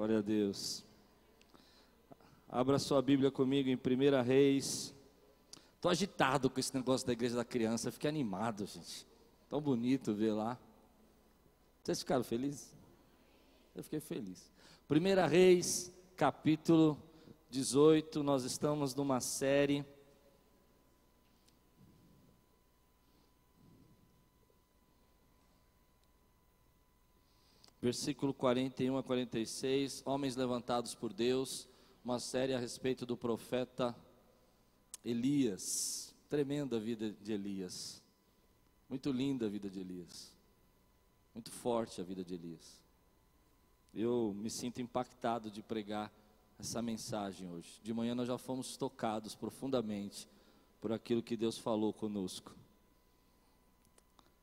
Glória a Deus. Abra sua Bíblia comigo em 1 Reis. Estou agitado com esse negócio da igreja da criança. Fiquei animado, gente. Tão bonito ver lá. Vocês ficaram felizes? Eu fiquei feliz. 1 Reis, capítulo 18. Nós estamos numa série. Versículo 41 a 46. Homens levantados por Deus. Uma série a respeito do profeta Elias. Tremenda a vida de Elias. Muito linda a vida de Elias. Muito forte a vida de Elias. Eu me sinto impactado de pregar essa mensagem hoje. De manhã nós já fomos tocados profundamente por aquilo que Deus falou conosco.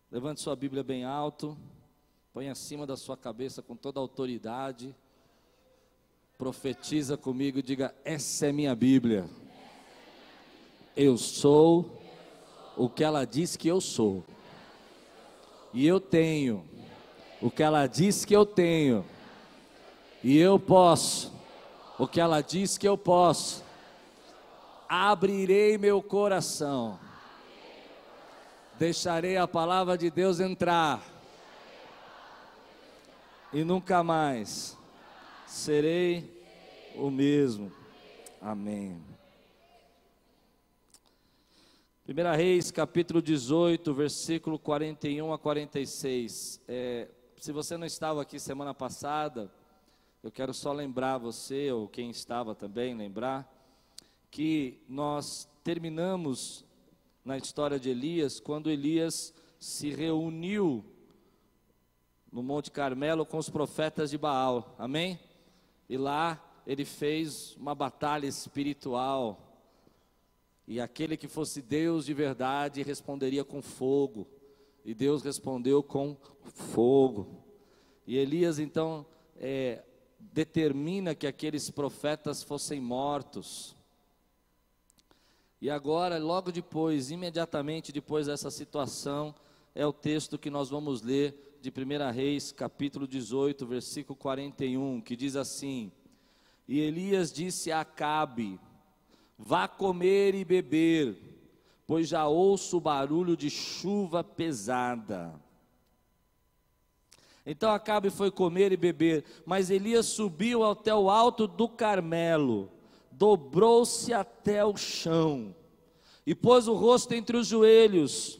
Levante sua Bíblia bem alto, põe acima da sua cabeça com toda a autoridade. Profetiza comigo, diga: Essa é minha Bíblia. Eu sou o que ela diz que eu sou. E eu tenho o que ela diz que eu tenho. E eu posso o que ela diz que eu posso. Abrirei meu coração. Deixarei a palavra de Deus entrar. E nunca mais serei o mesmo. Amém. 1 Reis, capítulo 18, versículo 41 a 46. É, se você não estava aqui semana passada, eu quero só lembrar você, ou quem estava também, lembrar, que nós terminamos na história de Elias, quando Elias se reuniu no Monte Carmelo com os profetas de Baal, amém? E lá ele fez uma batalha espiritual, e aquele que fosse Deus de verdade responderia com fogo, e Deus respondeu com fogo. E Elias então é, determina que aqueles profetas fossem mortos. E agora, logo depois, imediatamente depois dessa situação, é o texto que nós vamos ler de 1 Reis, capítulo 18, versículo 41, que diz assim: E Elias disse a Acabe: Vá comer e beber, pois já ouço o barulho de chuva pesada. Então Acabe foi comer e beber, mas Elias subiu até o alto do Carmelo, dobrou-se até o chão e pôs o rosto entre os joelhos.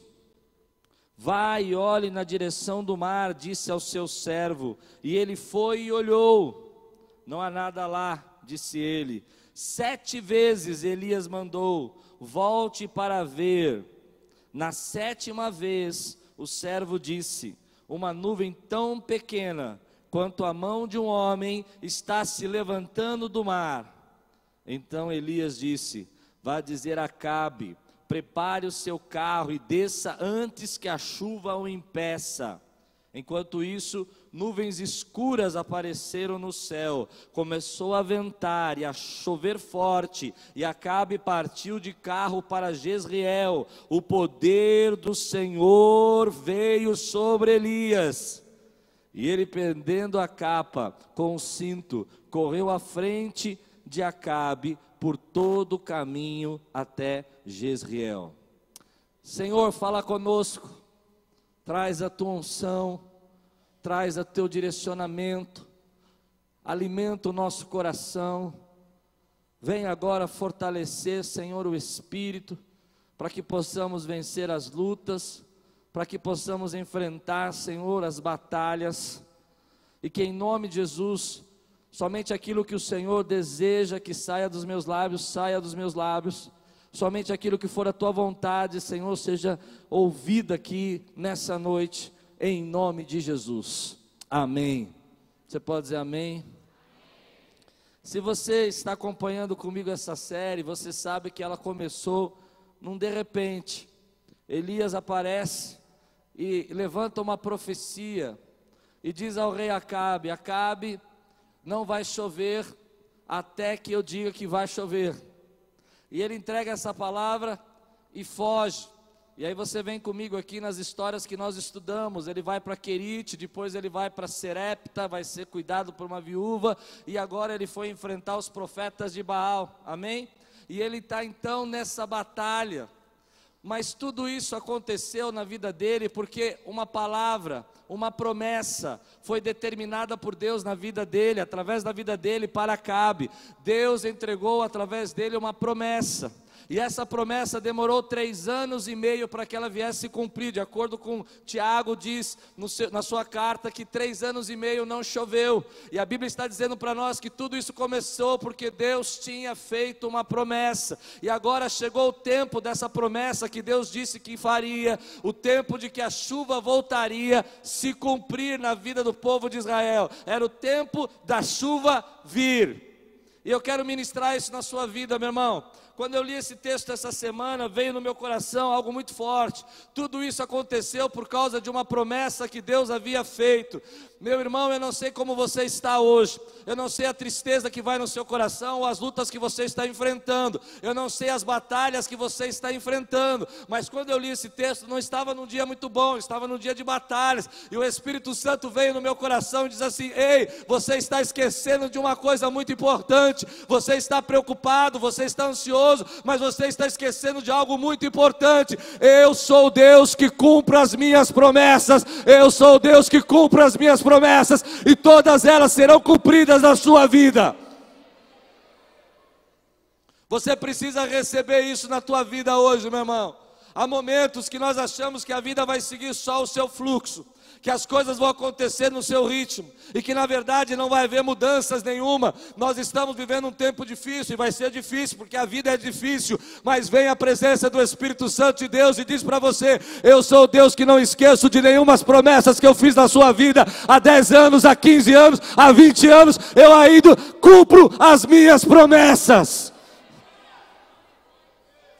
Vai e olhe na direção do mar, disse ao seu servo. E ele foi e olhou. Não há nada lá, disse ele. Sete vezes Elias mandou: volte para ver. Na sétima vez, o servo disse: uma nuvem tão pequena quanto a mão de um homem está se levantando do mar. Então Elias disse: Vá dizer a Cabe: prepare o seu carro e desça antes que a chuva o impeça. Enquanto isso, nuvens escuras apareceram no céu, começou a ventar e a chover forte, e Acabe partiu de carro para Jezreel. O poder do Senhor veio sobre Elias. E ele, prendendo a capa com o cinto, correu à frente de Acabe por todo o caminho até Jezreel. Senhor, fala conosco, traz a tua unção traz a teu direcionamento, alimenta o nosso coração. Vem agora fortalecer, Senhor, o espírito, para que possamos vencer as lutas, para que possamos enfrentar, Senhor, as batalhas, e que em nome de Jesus, somente aquilo que o Senhor deseja que saia dos meus lábios, saia dos meus lábios, somente aquilo que for a tua vontade, Senhor, seja ouvido aqui nessa noite em nome de Jesus. Amém. Você pode dizer amém? Se você está acompanhando comigo essa série, você sabe que ela começou num de repente. Elias aparece e levanta uma profecia e diz ao rei Acabe: Acabe, não vai chover até que eu diga que vai chover. E ele entrega essa palavra e foge. E aí você vem comigo aqui nas histórias que nós estudamos. Ele vai para Querite, depois ele vai para Serepta, vai ser cuidado por uma viúva, e agora ele foi enfrentar os profetas de Baal. Amém? E ele está então nessa batalha. Mas tudo isso aconteceu na vida dele porque uma palavra, uma promessa foi determinada por Deus na vida dele, através da vida dele para Acabe. Deus entregou através dele uma promessa. E essa promessa demorou três anos e meio para que ela viesse se cumprir, de acordo com Tiago diz seu, na sua carta que três anos e meio não choveu. E a Bíblia está dizendo para nós que tudo isso começou porque Deus tinha feito uma promessa. E agora chegou o tempo dessa promessa que Deus disse que faria, o tempo de que a chuva voltaria se cumprir na vida do povo de Israel. Era o tempo da chuva vir. E eu quero ministrar isso na sua vida, meu irmão. Quando eu li esse texto essa semana, veio no meu coração algo muito forte. Tudo isso aconteceu por causa de uma promessa que Deus havia feito. Meu irmão, eu não sei como você está hoje. Eu não sei a tristeza que vai no seu coração ou as lutas que você está enfrentando. Eu não sei as batalhas que você está enfrentando. Mas quando eu li esse texto, não estava num dia muito bom, estava num dia de batalhas. E o Espírito Santo veio no meu coração e diz assim: Ei, você está esquecendo de uma coisa muito importante. Você está preocupado, você está ansioso, mas você está esquecendo de algo muito importante. Eu sou Deus que cumpre as minhas promessas. Eu sou Deus que cumpre as minhas promessas e todas elas serão cumpridas na sua vida. Você precisa receber isso na tua vida hoje, meu irmão. Há momentos que nós achamos que a vida vai seguir só o seu fluxo que as coisas vão acontecer no seu ritmo e que na verdade não vai haver mudanças nenhuma. Nós estamos vivendo um tempo difícil e vai ser difícil porque a vida é difícil, mas vem a presença do Espírito Santo de Deus e diz para você: Eu sou Deus que não esqueço de nenhumas promessas que eu fiz na sua vida há 10 anos, há 15 anos, há 20 anos, eu ainda cumpro as minhas promessas.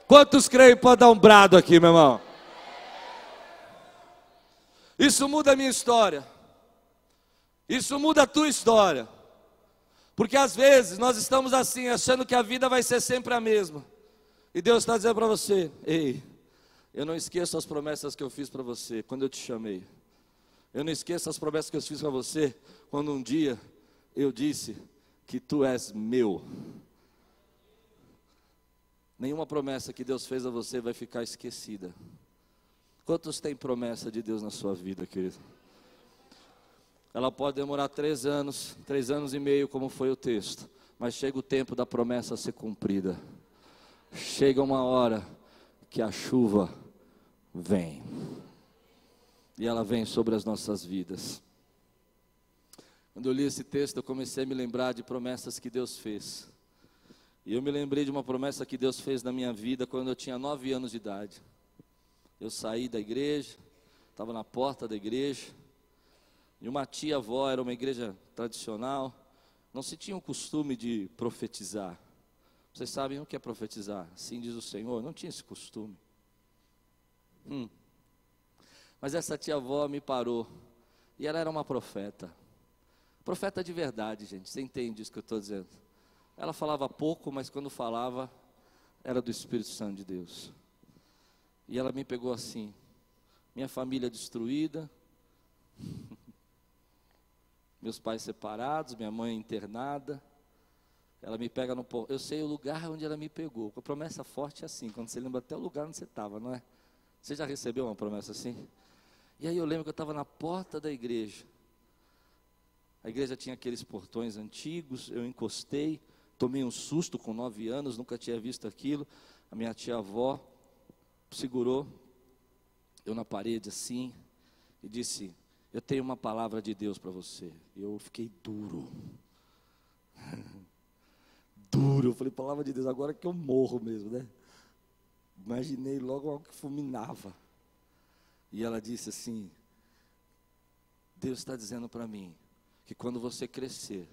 Quantos creem pode dar um brado aqui, meu irmão? Isso muda a minha história. Isso muda a tua história. Porque às vezes nós estamos assim, achando que a vida vai ser sempre a mesma. E Deus está dizendo para você: Ei, eu não esqueço as promessas que eu fiz para você quando eu te chamei. Eu não esqueço as promessas que eu fiz para você quando um dia eu disse que tu és meu. Nenhuma promessa que Deus fez a você vai ficar esquecida. Quantos têm promessa de Deus na sua vida, querido? Ela pode demorar três anos, três anos e meio, como foi o texto, mas chega o tempo da promessa ser cumprida. Chega uma hora que a chuva vem, e ela vem sobre as nossas vidas. Quando eu li esse texto, eu comecei a me lembrar de promessas que Deus fez. E eu me lembrei de uma promessa que Deus fez na minha vida quando eu tinha nove anos de idade. Eu saí da igreja, estava na porta da igreja, e uma tia-avó, era uma igreja tradicional, não se tinha o costume de profetizar. Vocês sabem o que é profetizar? Assim diz o Senhor, não tinha esse costume. Hum. Mas essa tia-avó me parou, e ela era uma profeta. Profeta de verdade, gente, você entende isso que eu estou dizendo? Ela falava pouco, mas quando falava, era do Espírito Santo de Deus. E ela me pegou assim: minha família destruída, meus pais separados, minha mãe internada. Ela me pega no Eu sei o lugar onde ela me pegou. A promessa forte é assim, quando você lembra até o lugar onde você estava, não é? Você já recebeu uma promessa assim? E aí eu lembro que eu estava na porta da igreja. A igreja tinha aqueles portões antigos, eu encostei, tomei um susto com nove anos, nunca tinha visto aquilo. A minha tia-avó segurou eu na parede assim e disse: Eu tenho uma palavra de Deus para você. Eu fiquei duro. duro. Eu falei: Palavra de Deus, agora que eu morro mesmo, né? Imaginei logo algo que fulminava. E ela disse assim: Deus está dizendo para mim que quando você crescer,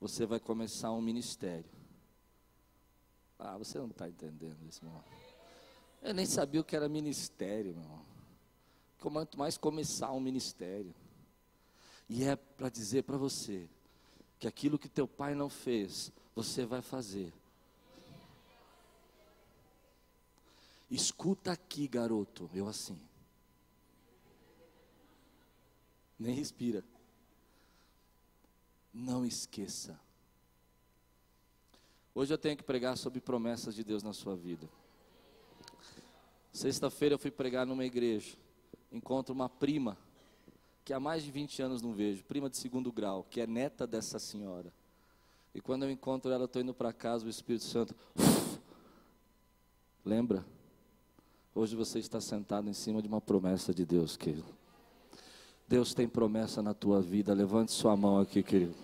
você vai começar um ministério. Ah, você não está entendendo isso, irmão. Eu nem sabia o que era ministério, meu irmão. Quanto mais começar um ministério. E é para dizer para você que aquilo que teu pai não fez, você vai fazer. Escuta aqui, garoto. Eu assim. Nem respira. Não esqueça. Hoje eu tenho que pregar sobre promessas de Deus na sua vida. Sexta-feira eu fui pregar numa igreja. Encontro uma prima, que há mais de 20 anos não vejo, prima de segundo grau, que é neta dessa senhora. E quando eu encontro ela, estou indo para casa, o Espírito Santo. Uf, lembra? Hoje você está sentado em cima de uma promessa de Deus, querido. Deus tem promessa na tua vida. Levante sua mão aqui, querido.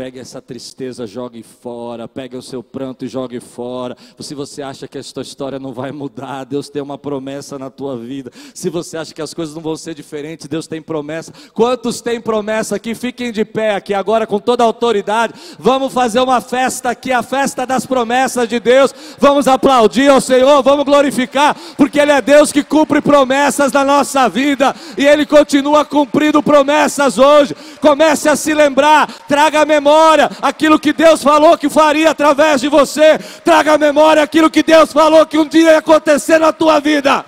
Pegue essa tristeza, jogue fora. Pegue o seu pranto e jogue fora. Se você acha que a sua história não vai mudar, Deus tem uma promessa na tua vida. Se você acha que as coisas não vão ser diferentes, Deus tem promessa. Quantos têm promessa aqui? Fiquem de pé aqui agora com toda a autoridade. Vamos fazer uma festa aqui, a festa das promessas de Deus. Vamos aplaudir ao Senhor, vamos glorificar, porque Ele é Deus que cumpre promessas na nossa vida e Ele continua cumprindo promessas hoje. Comece a se lembrar, traga a memória memória aquilo que Deus falou que faria através de você. Traga à memória aquilo que Deus falou que um dia ia acontecer na tua vida.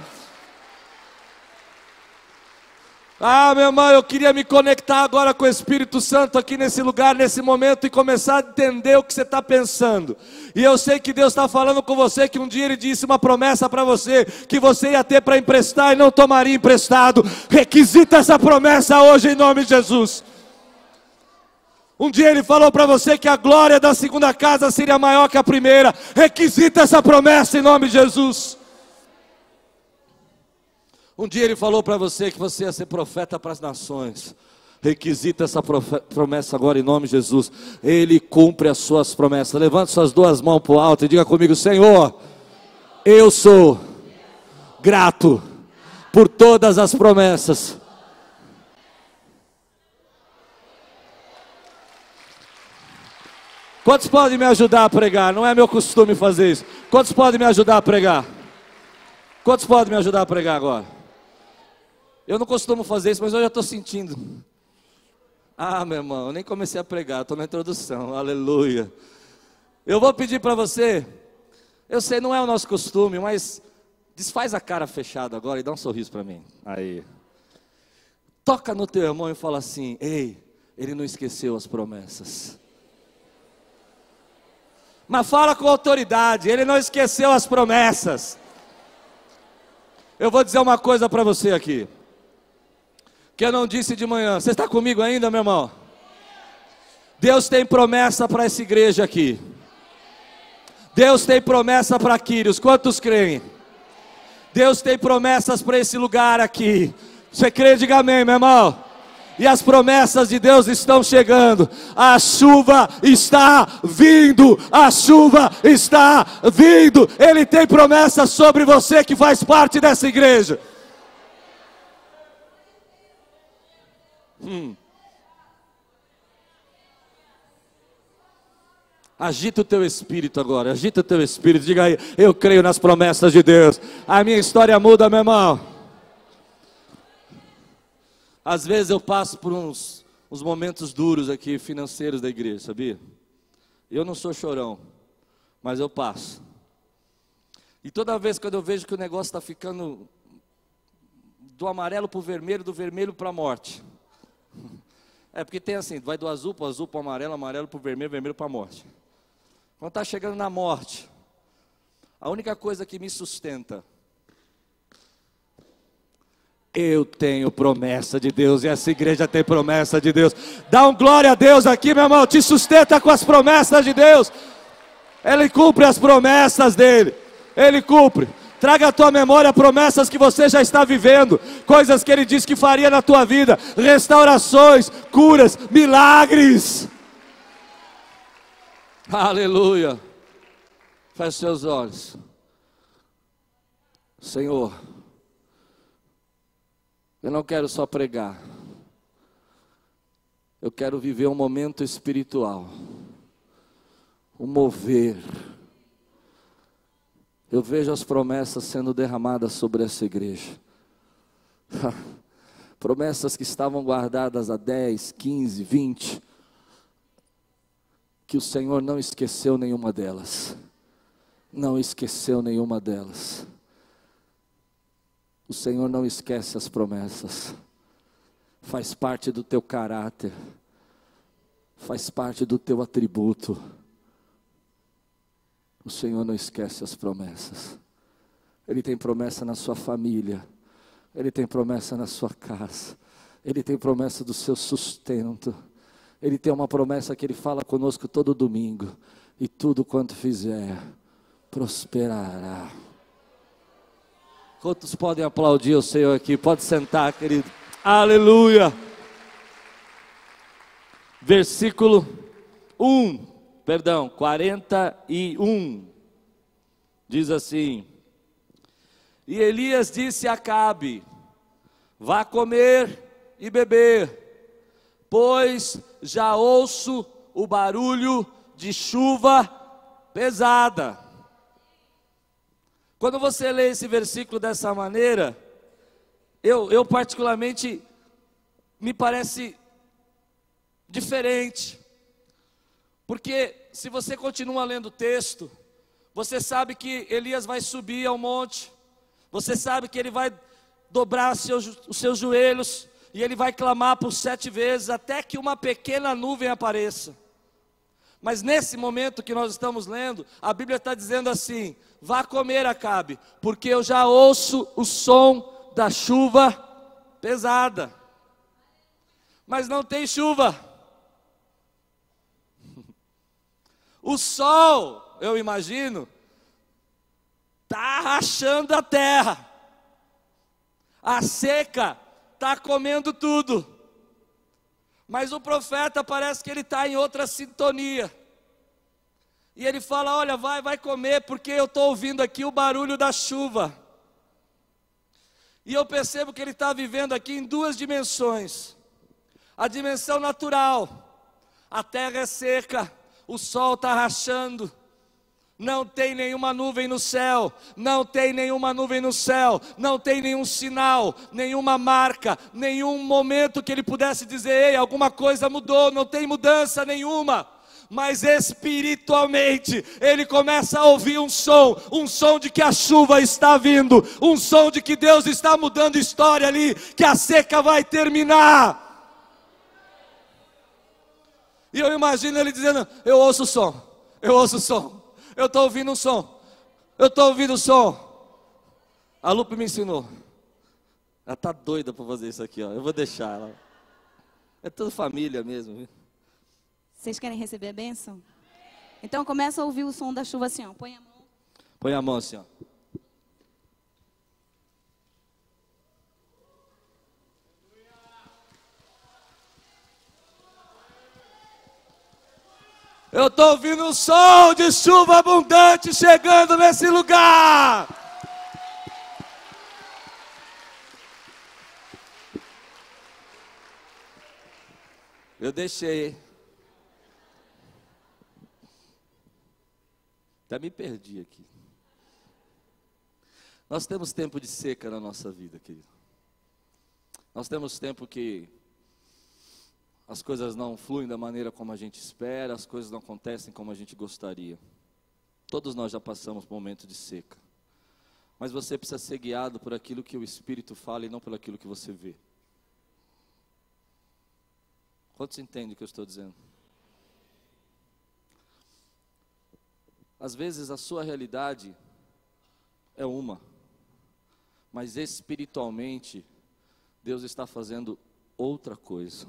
Ah, meu irmão, eu queria me conectar agora com o Espírito Santo aqui nesse lugar, nesse momento, e começar a entender o que você está pensando. E eu sei que Deus está falando com você, que um dia Ele disse uma promessa para você, que você ia ter para emprestar e não tomaria emprestado. Requisita essa promessa hoje em nome de Jesus. Um dia ele falou para você que a glória da segunda casa seria maior que a primeira. Requisita essa promessa em nome de Jesus. Um dia ele falou para você que você ia ser profeta para as nações. Requisita essa promessa agora em nome de Jesus. Ele cumpre as suas promessas. Levante suas duas mãos para o alto e diga comigo: Senhor, eu sou grato por todas as promessas Quantos podem me ajudar a pregar? Não é meu costume fazer isso. Quantos podem me ajudar a pregar? Quantos podem me ajudar a pregar agora? Eu não costumo fazer isso, mas eu já estou sentindo. Ah, meu irmão, eu nem comecei a pregar, estou na introdução. Aleluia. Eu vou pedir para você. Eu sei, não é o nosso costume, mas desfaz a cara fechada agora e dá um sorriso para mim. Aí. Toca no teu irmão e fala assim: Ei, ele não esqueceu as promessas mas fala com autoridade, ele não esqueceu as promessas. Eu vou dizer uma coisa para você aqui, que eu não disse de manhã. Você está comigo ainda, meu irmão? Deus tem promessa para essa igreja aqui. Deus tem promessa para Quírios. Quantos creem? Deus tem promessas para esse lugar aqui. Você crê? Diga amém, meu irmão e as promessas de Deus estão chegando. A chuva está vindo, a chuva está vindo. Ele tem promessas sobre você que faz parte dessa igreja. Hum. Agita o teu espírito agora, agita o teu espírito, diga aí, eu creio nas promessas de Deus. A minha história muda, meu irmão. Às vezes eu passo por uns, uns momentos duros aqui, financeiros da igreja, sabia? Eu não sou chorão, mas eu passo. E toda vez que eu vejo que o negócio está ficando do amarelo para o vermelho, do vermelho para a morte. É porque tem assim, vai do azul para o azul para o amarelo, amarelo para o vermelho, vermelho para a morte. Quando está chegando na morte, a única coisa que me sustenta eu tenho promessa de Deus e essa igreja tem promessa de Deus. Dá um glória a Deus aqui, meu irmão. Te sustenta com as promessas de Deus. Ele cumpre as promessas dele. Ele cumpre. Traga à tua memória promessas que você já está vivendo, coisas que ele disse que faria na tua vida, restaurações, curas, milagres. Aleluia. Feche seus olhos. Senhor, eu não quero só pregar. Eu quero viver um momento espiritual. Um mover. Eu vejo as promessas sendo derramadas sobre essa igreja. promessas que estavam guardadas há 10, 15, 20. Que o Senhor não esqueceu nenhuma delas. Não esqueceu nenhuma delas. O Senhor não esquece as promessas, faz parte do teu caráter, faz parte do teu atributo. O Senhor não esquece as promessas. Ele tem promessa na sua família, Ele tem promessa na sua casa, Ele tem promessa do seu sustento, Ele tem uma promessa que Ele fala conosco todo domingo, e tudo quanto fizer, prosperará. Quantos podem aplaudir o Senhor aqui? Pode sentar, querido. Aleluia. Versículo 1, perdão, 41. Diz assim: E Elias disse a Acabe: Vá comer e beber, pois já ouço o barulho de chuva pesada. Quando você lê esse versículo dessa maneira, eu, eu particularmente me parece diferente, porque se você continua lendo o texto, você sabe que Elias vai subir ao monte, você sabe que ele vai dobrar seus, os seus joelhos e ele vai clamar por sete vezes até que uma pequena nuvem apareça. Mas nesse momento que nós estamos lendo, a Bíblia está dizendo assim: vá comer, Acabe, porque eu já ouço o som da chuva pesada. Mas não tem chuva. O sol, eu imagino, está rachando a terra. A seca está comendo tudo. Mas o profeta parece que ele está em outra sintonia. E ele fala: Olha, vai, vai comer, porque eu estou ouvindo aqui o barulho da chuva. E eu percebo que ele está vivendo aqui em duas dimensões: a dimensão natural, a terra é seca, o sol está rachando, não tem nenhuma nuvem no céu, não tem nenhuma nuvem no céu, não tem nenhum sinal, nenhuma marca, nenhum momento que ele pudesse dizer, ei, alguma coisa mudou, não tem mudança nenhuma. Mas espiritualmente, ele começa a ouvir um som, um som de que a chuva está vindo, um som de que Deus está mudando história ali, que a seca vai terminar. E eu imagino ele dizendo: Eu ouço o som, eu ouço o som. Eu estou ouvindo um som. Eu estou ouvindo o um som. A Lupe me ensinou. Ela está doida para fazer isso aqui, ó. Eu vou deixar ela. É toda família mesmo. Viu? Vocês querem receber a bênção? Então começa a ouvir o som da chuva assim, ó. Põe a mão. Põe a mão assim, ó. Eu estou ouvindo um som de chuva abundante chegando nesse lugar. Eu deixei. Até me perdi aqui. Nós temos tempo de seca na nossa vida, querido. Nós temos tempo que as coisas não fluem da maneira como a gente espera, as coisas não acontecem como a gente gostaria. Todos nós já passamos por um momento de seca. Mas você precisa ser guiado por aquilo que o Espírito fala e não por aquilo que você vê. Quantos entendem o que eu estou dizendo? Às vezes a sua realidade é uma, mas espiritualmente Deus está fazendo outra coisa.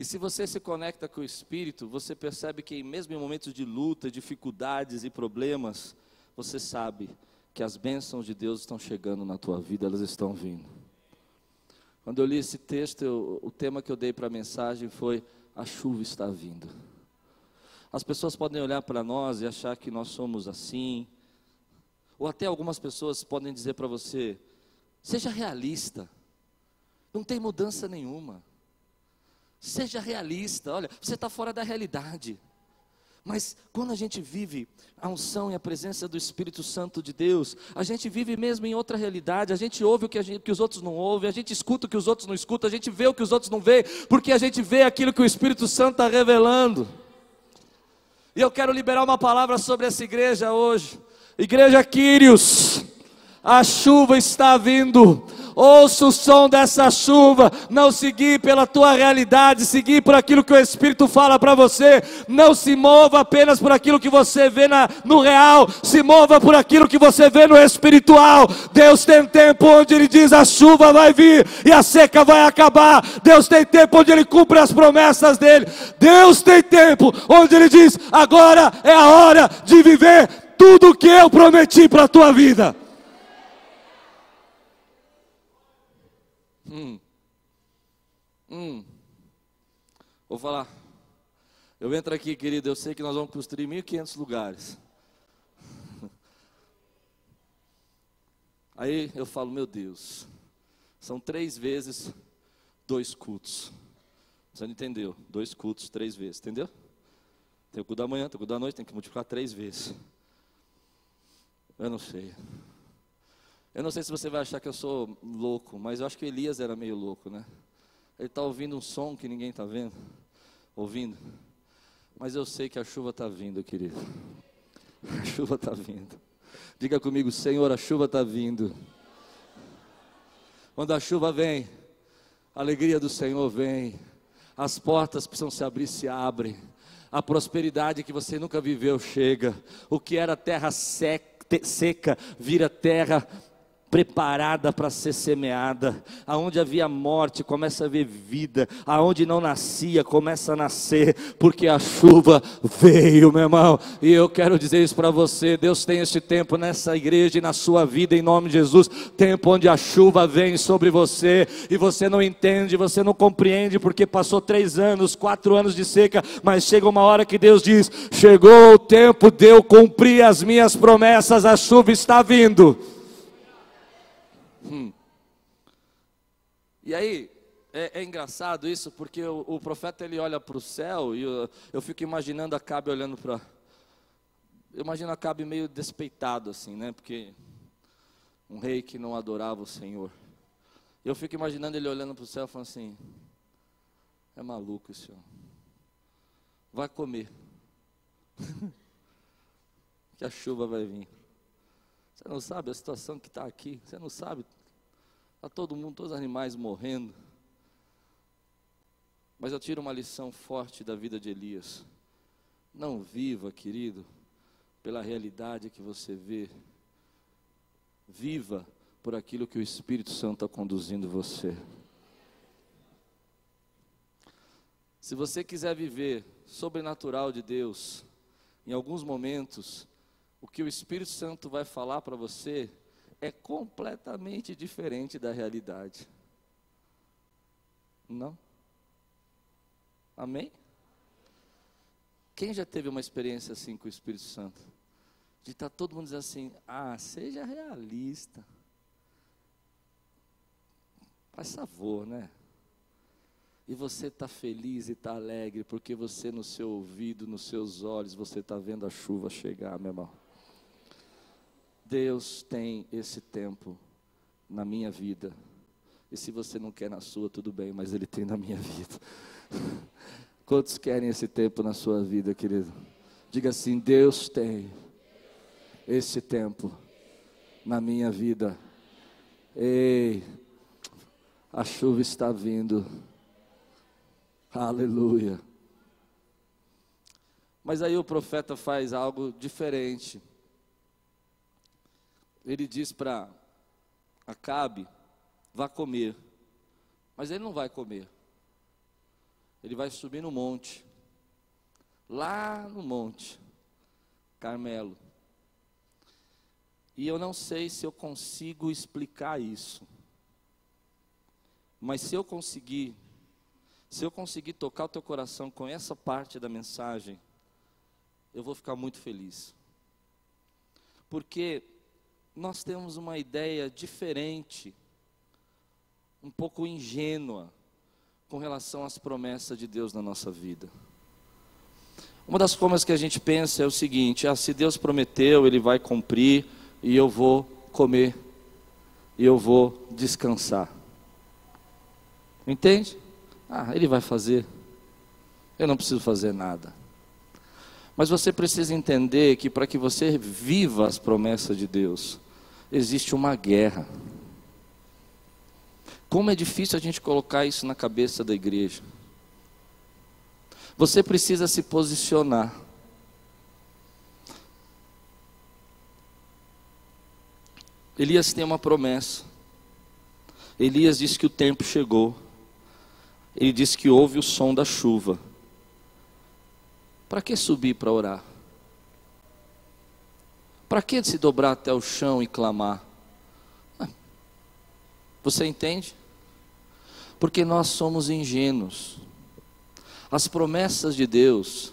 E se você se conecta com o Espírito, você percebe que mesmo em momentos de luta, dificuldades e problemas, você sabe que as bênçãos de Deus estão chegando na tua vida, elas estão vindo. Quando eu li esse texto, eu, o tema que eu dei para a mensagem foi: a chuva está vindo. As pessoas podem olhar para nós e achar que nós somos assim, ou até algumas pessoas podem dizer para você: seja realista. Não tem mudança nenhuma. Seja realista. Olha, você está fora da realidade. Mas quando a gente vive a unção e a presença do Espírito Santo de Deus, a gente vive mesmo em outra realidade, a gente ouve o que, gente, que, os outros não ouvem, a gente escuta o que os outros não escutam, a gente vê o que os outros não vê, porque a gente vê aquilo que o Espírito Santo está revelando. E eu quero liberar uma palavra sobre essa igreja hoje. Igreja Quírios, a chuva está vindo. Ouça o som dessa chuva, não seguir pela tua realidade, seguir por aquilo que o Espírito fala para você. Não se mova apenas por aquilo que você vê na, no real, se mova por aquilo que você vê no espiritual. Deus tem tempo onde Ele diz: a chuva vai vir e a seca vai acabar. Deus tem tempo onde Ele cumpre as promessas dele. Deus tem tempo onde Ele diz: agora é a hora de viver tudo o que eu prometi para a tua vida. Hum. Hum. Vou falar. Eu entro aqui, querido, eu sei que nós vamos construir 1.500 lugares. Aí eu falo, meu Deus, são três vezes dois cultos. Você não entendeu? Dois cultos, três vezes, entendeu? Tem o culto da manhã, tem o culto da noite, tem que multiplicar três vezes. Eu não sei. Eu não sei se você vai achar que eu sou louco, mas eu acho que Elias era meio louco, né? Ele está ouvindo um som que ninguém está vendo, ouvindo. Mas eu sei que a chuva está vindo, querido. A chuva está vindo. Diga comigo, Senhor, a chuva está vindo. Quando a chuva vem, a alegria do Senhor vem. As portas precisam se abrir, se abrem. A prosperidade que você nunca viveu chega. O que era terra seca, seca vira terra preparada para ser semeada. Aonde havia morte, começa a haver vida. Aonde não nascia, começa a nascer, porque a chuva veio, meu irmão. E eu quero dizer isso para você: Deus tem este tempo nessa igreja e na sua vida, em nome de Jesus. Tempo onde a chuva vem sobre você e você não entende, você não compreende, porque passou três anos, quatro anos de seca, mas chega uma hora que Deus diz: Chegou o tempo de eu cumprir as minhas promessas, a chuva está vindo. Hum. E aí, é, é, engraçado isso, porque o, o, profeta ele olha para o céu e eu, eu fico imaginando Acabe olhando para. Eu imagino Acabe meio despeitado assim, né? Porque um rei que não adorava o Senhor. Eu fico imaginando ele olhando para o céu falando assim: É maluco senhor. Vai comer. que a chuva vai vir. Você não sabe a situação que está aqui. Você não sabe. Está todo mundo, todos os animais morrendo. Mas eu tiro uma lição forte da vida de Elias. Não viva, querido, pela realidade que você vê. Viva por aquilo que o Espírito Santo está conduzindo você. Se você quiser viver sobrenatural de Deus, em alguns momentos, o que o Espírito Santo vai falar para você é completamente diferente da realidade. Não? Amém? Quem já teve uma experiência assim com o Espírito Santo? De estar tá todo mundo dizendo assim: ah, seja realista. Faz favor, né? E você está feliz e está alegre, porque você no seu ouvido, nos seus olhos, você está vendo a chuva chegar, meu irmão. Deus tem esse tempo na minha vida. E se você não quer na sua, tudo bem, mas Ele tem na minha vida. Quantos querem esse tempo na sua vida, querido? Diga assim: Deus tem esse tempo na minha vida. Ei, a chuva está vindo. Aleluia. Mas aí o profeta faz algo diferente ele diz para Acabe: vá comer. Mas ele não vai comer. Ele vai subir no monte. Lá no monte, Carmelo. E eu não sei se eu consigo explicar isso. Mas se eu conseguir, se eu conseguir tocar o teu coração com essa parte da mensagem, eu vou ficar muito feliz. Porque nós temos uma ideia diferente, um pouco ingênua, com relação às promessas de Deus na nossa vida. Uma das formas que a gente pensa é o seguinte: ah, se Deus prometeu, Ele vai cumprir, e eu vou comer, e eu vou descansar. Entende? Ah, Ele vai fazer, eu não preciso fazer nada. Mas você precisa entender que para que você viva as promessas de Deus, existe uma guerra. Como é difícil a gente colocar isso na cabeça da igreja. Você precisa se posicionar. Elias tem uma promessa. Elias disse que o tempo chegou. Ele disse que houve o som da chuva. Para que subir para orar? Para que se dobrar até o chão e clamar? Ah, você entende? Porque nós somos ingênuos. As promessas de Deus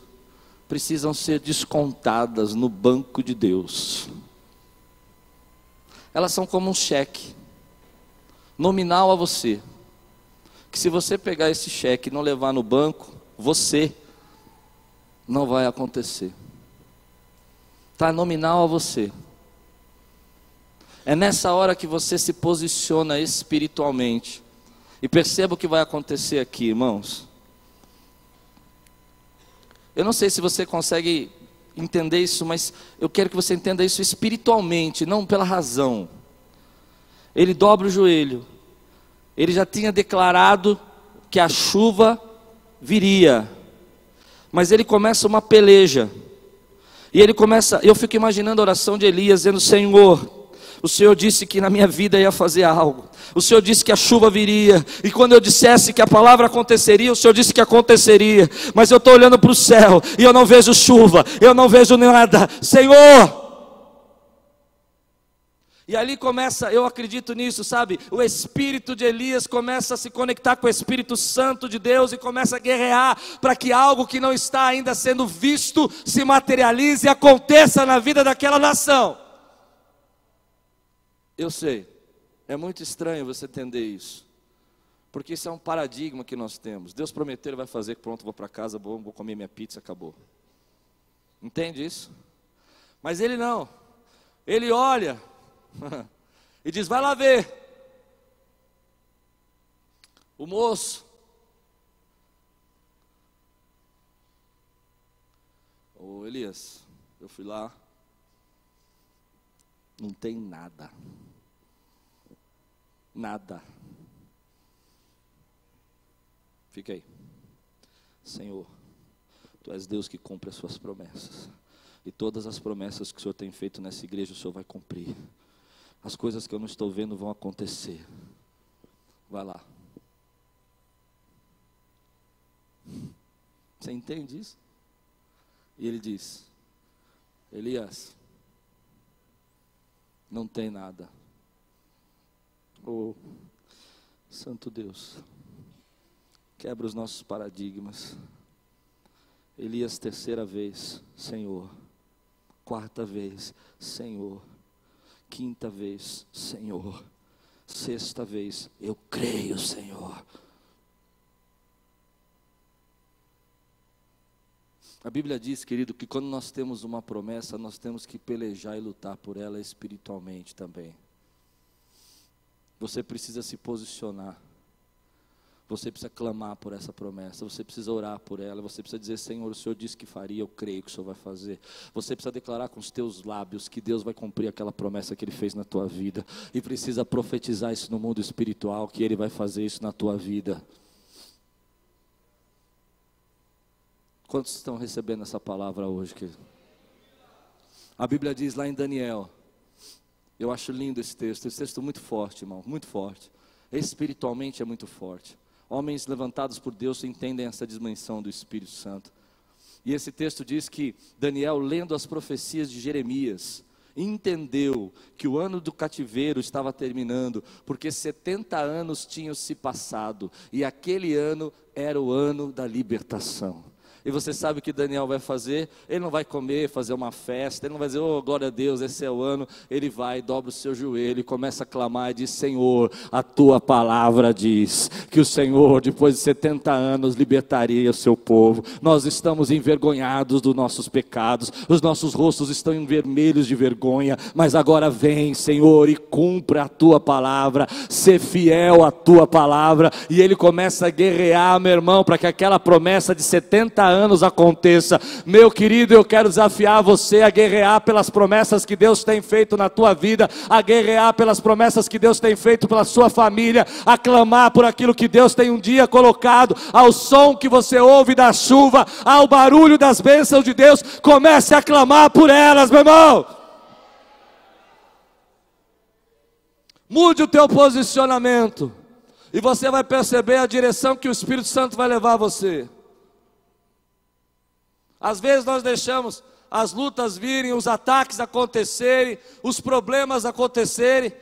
precisam ser descontadas no banco de Deus. Elas são como um cheque nominal a você. Que se você pegar esse cheque e não levar no banco, você não vai acontecer. Está nominal a você. É nessa hora que você se posiciona espiritualmente. E perceba o que vai acontecer aqui, irmãos. Eu não sei se você consegue entender isso, mas eu quero que você entenda isso espiritualmente, não pela razão. Ele dobra o joelho. Ele já tinha declarado que a chuva viria mas ele começa uma peleja. E ele começa, eu fico imaginando a oração de Elias, dizendo: Senhor, o Senhor disse que na minha vida ia fazer algo. O Senhor disse que a chuva viria. E quando eu dissesse que a palavra aconteceria, o Senhor disse que aconteceria. Mas eu estou olhando para o céu e eu não vejo chuva, eu não vejo nada. Senhor, e ali começa, eu acredito nisso, sabe? O espírito de Elias começa a se conectar com o Espírito Santo de Deus e começa a guerrear para que algo que não está ainda sendo visto se materialize e aconteça na vida daquela nação. Eu sei, é muito estranho você entender isso, porque isso é um paradigma que nós temos. Deus prometeu, Ele vai fazer, pronto, vou para casa, vou, vou comer minha pizza, acabou. Entende isso? Mas Ele não, Ele olha e diz: Vai lá ver. O moço. Ô Elias, eu fui lá. Não tem nada. Nada. Fica aí. Senhor, Tu és Deus que cumpre as suas promessas. E todas as promessas que o Senhor tem feito nessa igreja, o Senhor vai cumprir as coisas que eu não estou vendo vão acontecer. Vai lá. Você entende isso? E ele diz: Elias, não tem nada. Oh, Santo Deus, quebra os nossos paradigmas. Elias, terceira vez, Senhor. Quarta vez, Senhor. Quinta vez, Senhor. Sexta vez, eu creio, Senhor. A Bíblia diz, querido, que quando nós temos uma promessa, nós temos que pelejar e lutar por ela espiritualmente também. Você precisa se posicionar. Você precisa clamar por essa promessa, você precisa orar por ela, você precisa dizer: Senhor, o Senhor disse que faria, eu creio que o Senhor vai fazer. Você precisa declarar com os teus lábios que Deus vai cumprir aquela promessa que Ele fez na tua vida, e precisa profetizar isso no mundo espiritual, que Ele vai fazer isso na tua vida. Quantos estão recebendo essa palavra hoje, querido? A Bíblia diz lá em Daniel, eu acho lindo esse texto, esse texto muito forte, irmão, muito forte. Espiritualmente é muito forte. Homens levantados por Deus entendem essa dimensão do Espírito Santo. E esse texto diz que Daniel, lendo as profecias de Jeremias, entendeu que o ano do cativeiro estava terminando, porque 70 anos tinham se passado, e aquele ano era o ano da libertação. E você sabe o que Daniel vai fazer? Ele não vai comer, fazer uma festa, ele não vai dizer, oh glória a Deus, esse é o ano. Ele vai, dobra o seu joelho começa a clamar e diz: Senhor, a tua palavra diz que o Senhor, depois de 70 anos, libertaria o seu povo. Nós estamos envergonhados dos nossos pecados, os nossos rostos estão vermelhos de vergonha, mas agora vem, Senhor, e cumpra a tua palavra, ser fiel à tua palavra. E ele começa a guerrear, meu irmão, para que aquela promessa de 70 anos anos aconteça. Meu querido, eu quero desafiar você a guerrear pelas promessas que Deus tem feito na tua vida, a guerrear pelas promessas que Deus tem feito pela sua família, a clamar por aquilo que Deus tem um dia colocado, ao som que você ouve da chuva, ao barulho das bênçãos de Deus, comece a clamar por elas, meu irmão. Mude o teu posicionamento. E você vai perceber a direção que o Espírito Santo vai levar você. Às vezes nós deixamos as lutas virem, os ataques acontecerem, os problemas acontecerem.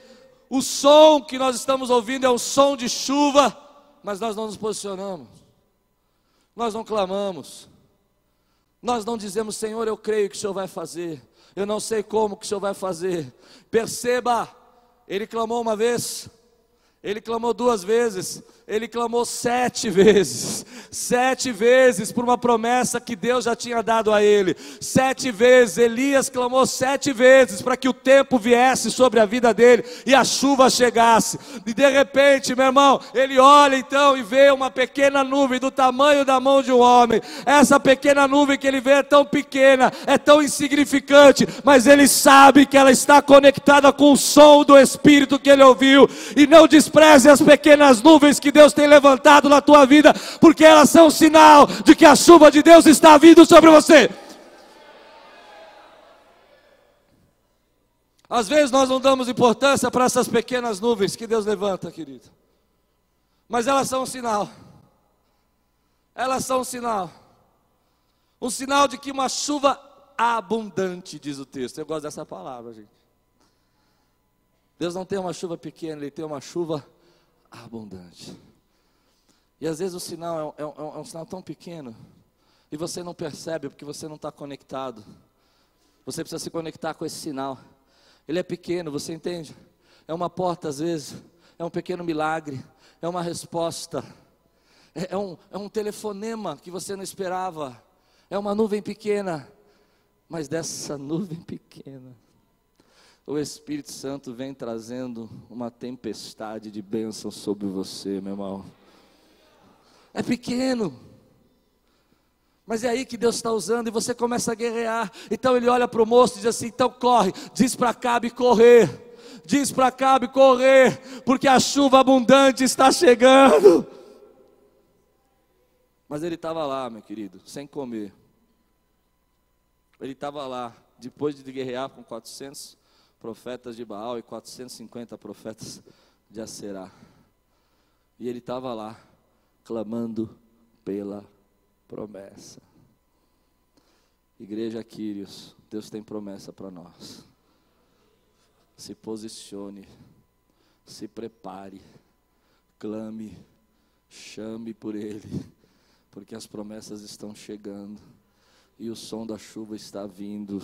O som que nós estamos ouvindo é um som de chuva, mas nós não nos posicionamos. Nós não clamamos. Nós não dizemos, Senhor, eu creio que o Senhor vai fazer. Eu não sei como que o Senhor vai fazer. Perceba, ele clamou uma vez, ele clamou duas vezes, ele clamou sete vezes, sete vezes por uma promessa que Deus já tinha dado a ele. Sete vezes, Elias clamou sete vezes para que o tempo viesse sobre a vida dele e a chuva chegasse. E de repente, meu irmão, ele olha então e vê uma pequena nuvem do tamanho da mão de um homem. Essa pequena nuvem que ele vê é tão pequena, é tão insignificante, mas ele sabe que ela está conectada com o som do Espírito que ele ouviu. E não despreze as pequenas nuvens que Deus tem levantado na tua vida, porque elas são um sinal de que a chuva de Deus está vindo sobre você. Às vezes nós não damos importância para essas pequenas nuvens que Deus levanta, querido. Mas elas são um sinal. Elas são um sinal. Um sinal de que uma chuva abundante, diz o texto. Eu gosto dessa palavra, gente. Deus não tem uma chuva pequena, Ele tem uma chuva abundante. E às vezes o sinal é, é, é, um sinal tão pequeno e você não percebe porque você não está conectado. Você precisa se conectar com esse sinal. Ele é pequeno, você entende? É uma porta às vezes, é um pequeno milagre, é uma resposta, é, é um, é um telefonema que você não esperava, é uma nuvem pequena, mas dessa nuvem pequena o Espírito Santo vem trazendo uma tempestade de bênção sobre você, meu irmão. É pequeno, mas é aí que Deus está usando e você começa a guerrear. Então ele olha para o moço e diz assim: então corre, diz para Cabe correr. Diz para Cabe correr, porque a chuva abundante está chegando. Mas ele estava lá, meu querido, sem comer. Ele estava lá, depois de guerrear com 400 profetas de Baal e 450 profetas de Aserá. E ele estava lá, clamando pela promessa. Igreja Quírios, Deus tem promessa para nós. Se posicione, se prepare, clame, chame por Ele, porque as promessas estão chegando e o som da chuva está vindo.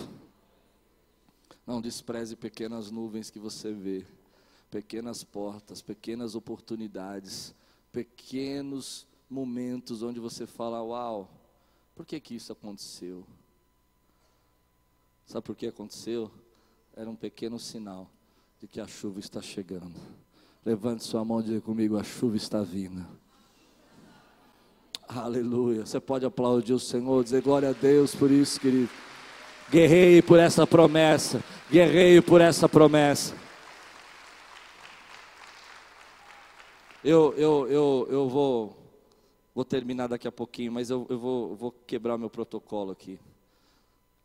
Não despreze pequenas nuvens que você vê, pequenas portas, pequenas oportunidades, pequenos momentos onde você fala: Uau, por que, que isso aconteceu? Sabe por que aconteceu? Era um pequeno sinal de que a chuva está chegando. Levante sua mão e diga comigo: a chuva está vindo. Aleluia. Você pode aplaudir o Senhor, dizer glória a Deus por isso, querido. Guerrei por essa promessa. Guerrei por essa promessa. Eu, eu, eu, eu vou, vou terminar daqui a pouquinho, mas eu, eu vou, vou quebrar meu protocolo aqui.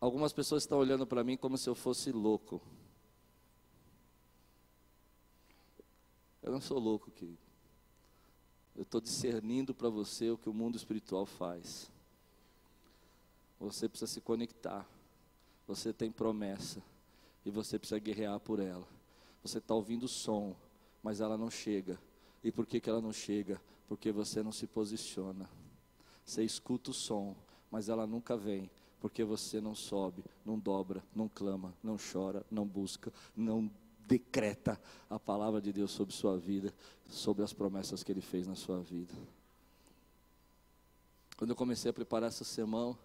Algumas pessoas estão olhando para mim como se eu fosse louco. Eu não sou louco, querido. Eu estou discernindo para você o que o mundo espiritual faz. Você precisa se conectar. Você tem promessa e você precisa guerrear por ela. Você está ouvindo o som, mas ela não chega. E por que, que ela não chega? Porque você não se posiciona. Você escuta o som, mas ela nunca vem. Porque você não sobe, não dobra, não clama, não chora, não busca, não decreta a palavra de Deus sobre sua vida, sobre as promessas que Ele fez na sua vida. Quando eu comecei a preparar essa semana,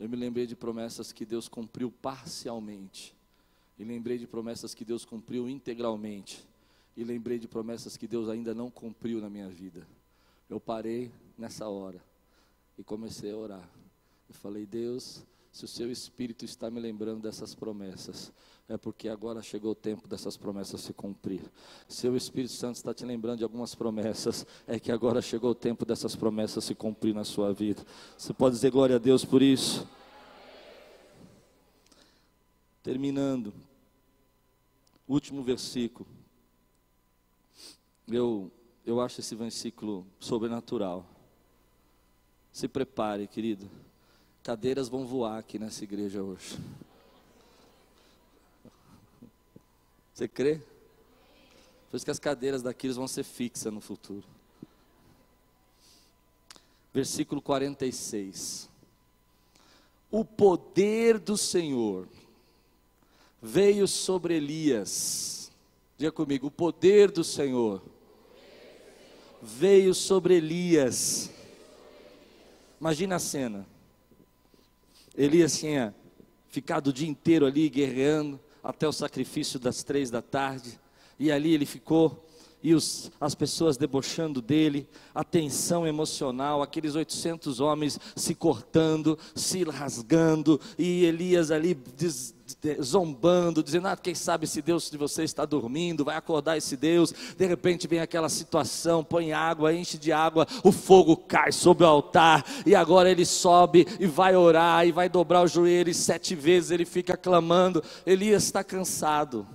eu me lembrei de promessas que Deus cumpriu parcialmente. E lembrei de promessas que Deus cumpriu integralmente. E lembrei de promessas que Deus ainda não cumpriu na minha vida. Eu parei nessa hora e comecei a orar. Eu falei, Deus, se o seu Espírito está me lembrando dessas promessas, é porque agora chegou o tempo dessas promessas se cumprir. Se o Espírito Santo está te lembrando de algumas promessas, é que agora chegou o tempo dessas promessas se cumprir na sua vida. Você pode dizer glória a Deus por isso? Terminando, último versículo. Eu, eu acho esse versículo sobrenatural. Se prepare, querido. Cadeiras vão voar aqui nessa igreja hoje. Você crê? Por isso que as cadeiras daqueles vão ser fixas no futuro. Versículo 46. O poder do Senhor veio sobre Elias. Diga comigo, o poder do Senhor veio sobre Elias. Imagina a cena. Elias tinha ficado o dia inteiro ali guerreando até o sacrifício das três da tarde, e ali ele ficou e os, as pessoas debochando dele, a tensão emocional, aqueles 800 homens se cortando, se rasgando, e Elias ali des, zombando, dizendo: ah, quem sabe se Deus de você está dormindo, vai acordar esse Deus. De repente vem aquela situação: põe água, enche de água, o fogo cai sobre o altar, e agora ele sobe e vai orar, e vai dobrar os joelhos sete vezes, ele fica clamando. Elias está cansado.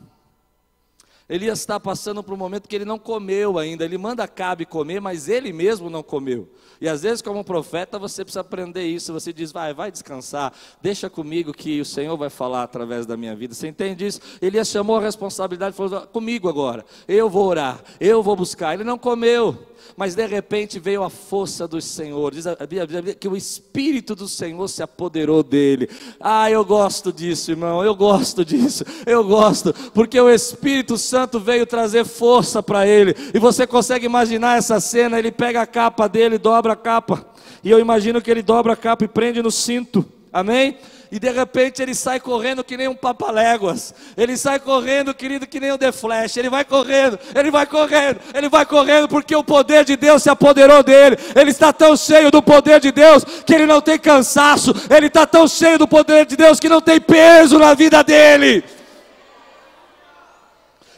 Elias está passando por um momento que ele não comeu ainda. Ele manda Cabe comer, mas ele mesmo não comeu. E às vezes, como profeta, você precisa aprender isso. Você diz, vai, vai descansar, deixa comigo que o Senhor vai falar através da minha vida. Você entende isso? Elias chamou a responsabilidade e falou: comigo agora, eu vou orar, eu vou buscar. Ele não comeu mas de repente veio a força do Senhor. Diz a Bíblia que o Espírito do Senhor se apoderou dele. Ah, eu gosto disso, irmão, eu gosto disso, eu gosto, porque o Espírito Santo veio trazer força para ele. E você consegue imaginar essa cena? Ele pega a capa dele, dobra a capa, e eu imagino que ele dobra a capa e prende no cinto. Amém? e de repente ele sai correndo que nem um papaléguas. Ele sai correndo, querido, que nem um The Flash. Ele vai correndo, ele vai correndo, ele vai correndo, porque o poder de Deus se apoderou dele. Ele está tão cheio do poder de Deus que ele não tem cansaço. Ele está tão cheio do poder de Deus que não tem peso na vida dele.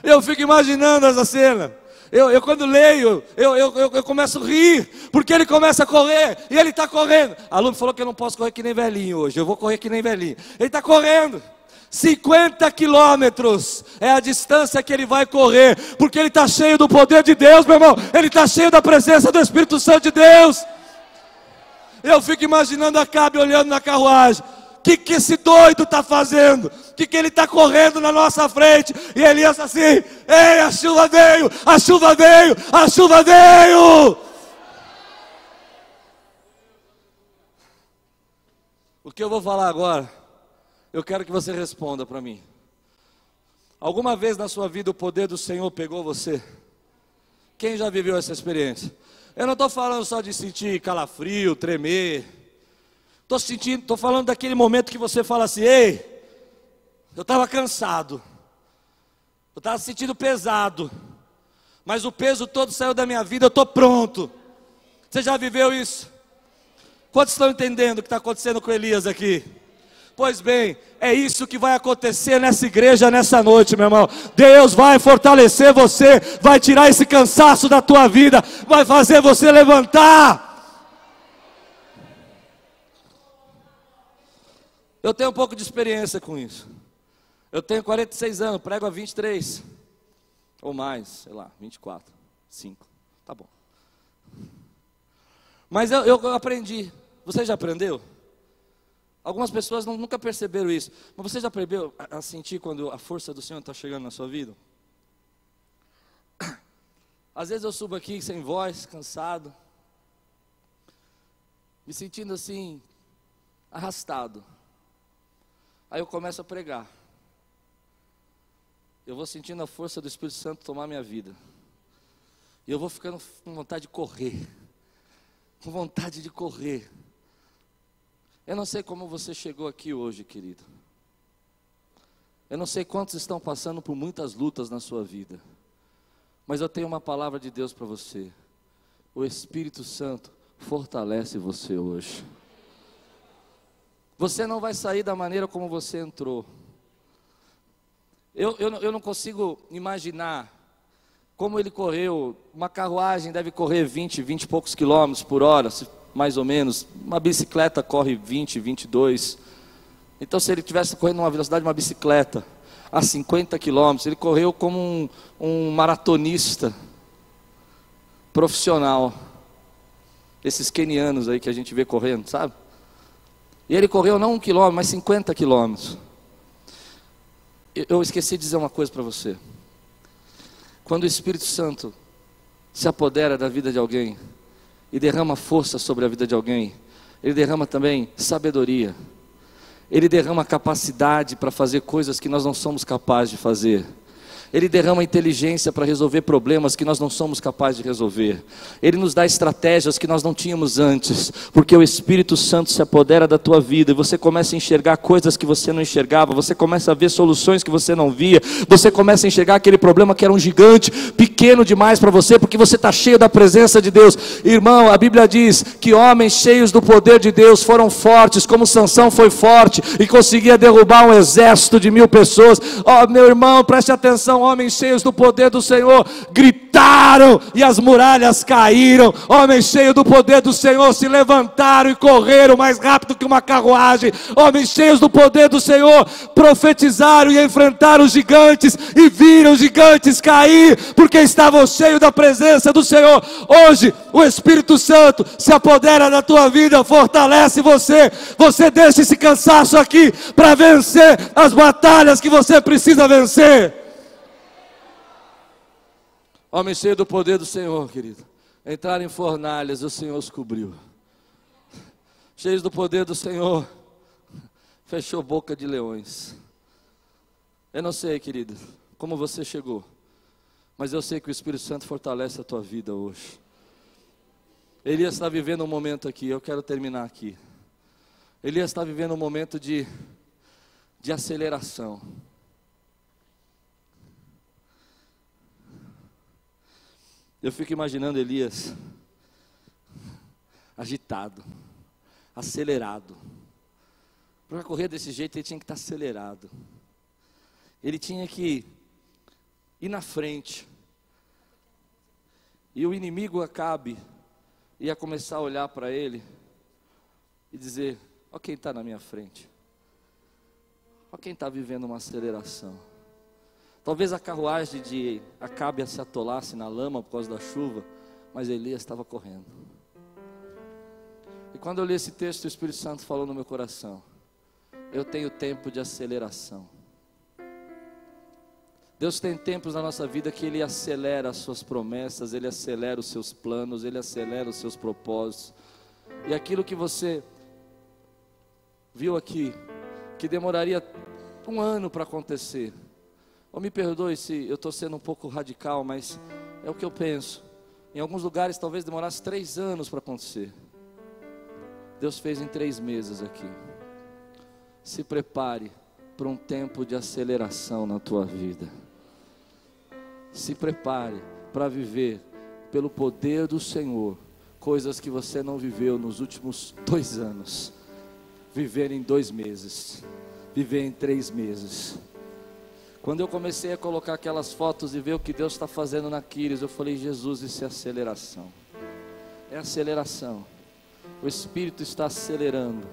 Eu fico imaginando essa cena. Eu, eu quando leio, eu, eu, eu, começo a rir, porque ele começa a correr, e ele está correndo. A aluno falou que eu não posso correr que nem velhinho hoje, eu vou correr que nem velhinho. Ele está correndo. 50 quilômetros é a distância que ele vai correr, porque ele está cheio do poder de Deus, meu irmão. Ele está cheio da presença do Espírito Santo de Deus. Eu fico imaginando a Cabe olhando na carruagem que, que esse doido está fazendo? O que, que ele está correndo na nossa frente? E Elias assim: Ei, a chuva veio, a chuva veio, a chuva veio. O que eu vou falar agora, eu quero que você responda para mim. Alguma vez na sua vida o poder do Senhor pegou você? Quem já viveu essa experiência? Eu não estou falando só de sentir calafrio, tremer. Estou sentindo, estou falando daquele momento que você fala assim, ei, eu estava cansado, eu estava sentindo pesado, mas o peso todo saiu da minha vida, eu estou pronto. Você já viveu isso? Quantos estão entendendo o que está acontecendo com Elias aqui? Pois bem, é isso que vai acontecer nessa igreja nessa noite, meu irmão. Deus vai fortalecer você, vai tirar esse cansaço da tua vida, vai fazer você levantar. Eu tenho um pouco de experiência com isso. Eu tenho 46 anos, prego há 23. Ou mais, sei lá, 24, 5. Tá bom. Mas eu, eu aprendi. Você já aprendeu? Algumas pessoas não, nunca perceberam isso. Mas você já aprendeu a, a sentir quando a força do Senhor está chegando na sua vida? Às vezes eu subo aqui sem voz, cansado, me sentindo assim, arrastado. Aí eu começo a pregar. Eu vou sentindo a força do Espírito Santo tomar minha vida. E eu vou ficando com vontade de correr. Com vontade de correr. Eu não sei como você chegou aqui hoje, querido. Eu não sei quantos estão passando por muitas lutas na sua vida. Mas eu tenho uma palavra de Deus para você. O Espírito Santo fortalece você hoje. Você não vai sair da maneira como você entrou. Eu, eu, eu não consigo imaginar como ele correu. Uma carruagem deve correr 20, 20 e poucos quilômetros por hora, mais ou menos. Uma bicicleta corre 20, 22. Então, se ele tivesse correndo uma velocidade de uma bicicleta a 50 quilômetros, ele correu como um, um maratonista profissional. Esses kenianos aí que a gente vê correndo, sabe? E ele correu não um quilômetro, mas 50 quilômetros. Eu esqueci de dizer uma coisa para você. Quando o Espírito Santo se apodera da vida de alguém e derrama força sobre a vida de alguém, ele derrama também sabedoria. Ele derrama capacidade para fazer coisas que nós não somos capazes de fazer. Ele derrama inteligência para resolver problemas que nós não somos capazes de resolver. Ele nos dá estratégias que nós não tínhamos antes, porque o Espírito Santo se apodera da tua vida e você começa a enxergar coisas que você não enxergava, você começa a ver soluções que você não via, você começa a enxergar aquele problema que era um gigante, pequeno demais para você, porque você está cheio da presença de Deus. Irmão, a Bíblia diz que homens cheios do poder de Deus foram fortes, como Sansão foi forte e conseguia derrubar um exército de mil pessoas. Ó, oh, meu irmão, preste atenção homens cheios do poder do Senhor gritaram e as muralhas caíram. Homens cheios do poder do Senhor se levantaram e correram mais rápido que uma carruagem. Homens cheios do poder do Senhor profetizaram e enfrentaram os gigantes e viram os gigantes cair, porque estavam cheios da presença do Senhor. Hoje, o Espírito Santo se apodera da tua vida, fortalece você. Você deixa esse cansaço aqui para vencer as batalhas que você precisa vencer. Homem cheio do poder do Senhor, querido. Entraram em fornalhas, o Senhor os cobriu. Cheios do poder do Senhor, fechou boca de leões. Eu não sei, querido, como você chegou, mas eu sei que o Espírito Santo fortalece a tua vida hoje. Elias está vivendo um momento aqui, eu quero terminar aqui. Elias está vivendo um momento de, de aceleração. Eu fico imaginando Elias agitado, acelerado. Para correr desse jeito, ele tinha que estar acelerado. Ele tinha que ir na frente. E o inimigo Acabe ia começar a olhar para ele e dizer: Olha quem está na minha frente. Olha quem está vivendo uma aceleração. Talvez a carruagem de Acabe se atolasse na lama por causa da chuva, mas Elias estava correndo. E quando eu li esse texto, o Espírito Santo falou no meu coração: Eu tenho tempo de aceleração. Deus tem tempos na nossa vida que Ele acelera as suas promessas, Ele acelera os seus planos, Ele acelera os seus propósitos. E aquilo que você viu aqui, que demoraria um ano para acontecer, me perdoe se eu estou sendo um pouco radical, mas é o que eu penso. Em alguns lugares talvez demorasse três anos para acontecer. Deus fez em três meses aqui. Se prepare para um tempo de aceleração na tua vida. Se prepare para viver pelo poder do Senhor coisas que você não viveu nos últimos dois anos. Viver em dois meses, viver em três meses quando eu comecei a colocar aquelas fotos e ver o que Deus está fazendo na Quiris, eu falei, Jesus, isso é aceleração. É aceleração. O Espírito está acelerando.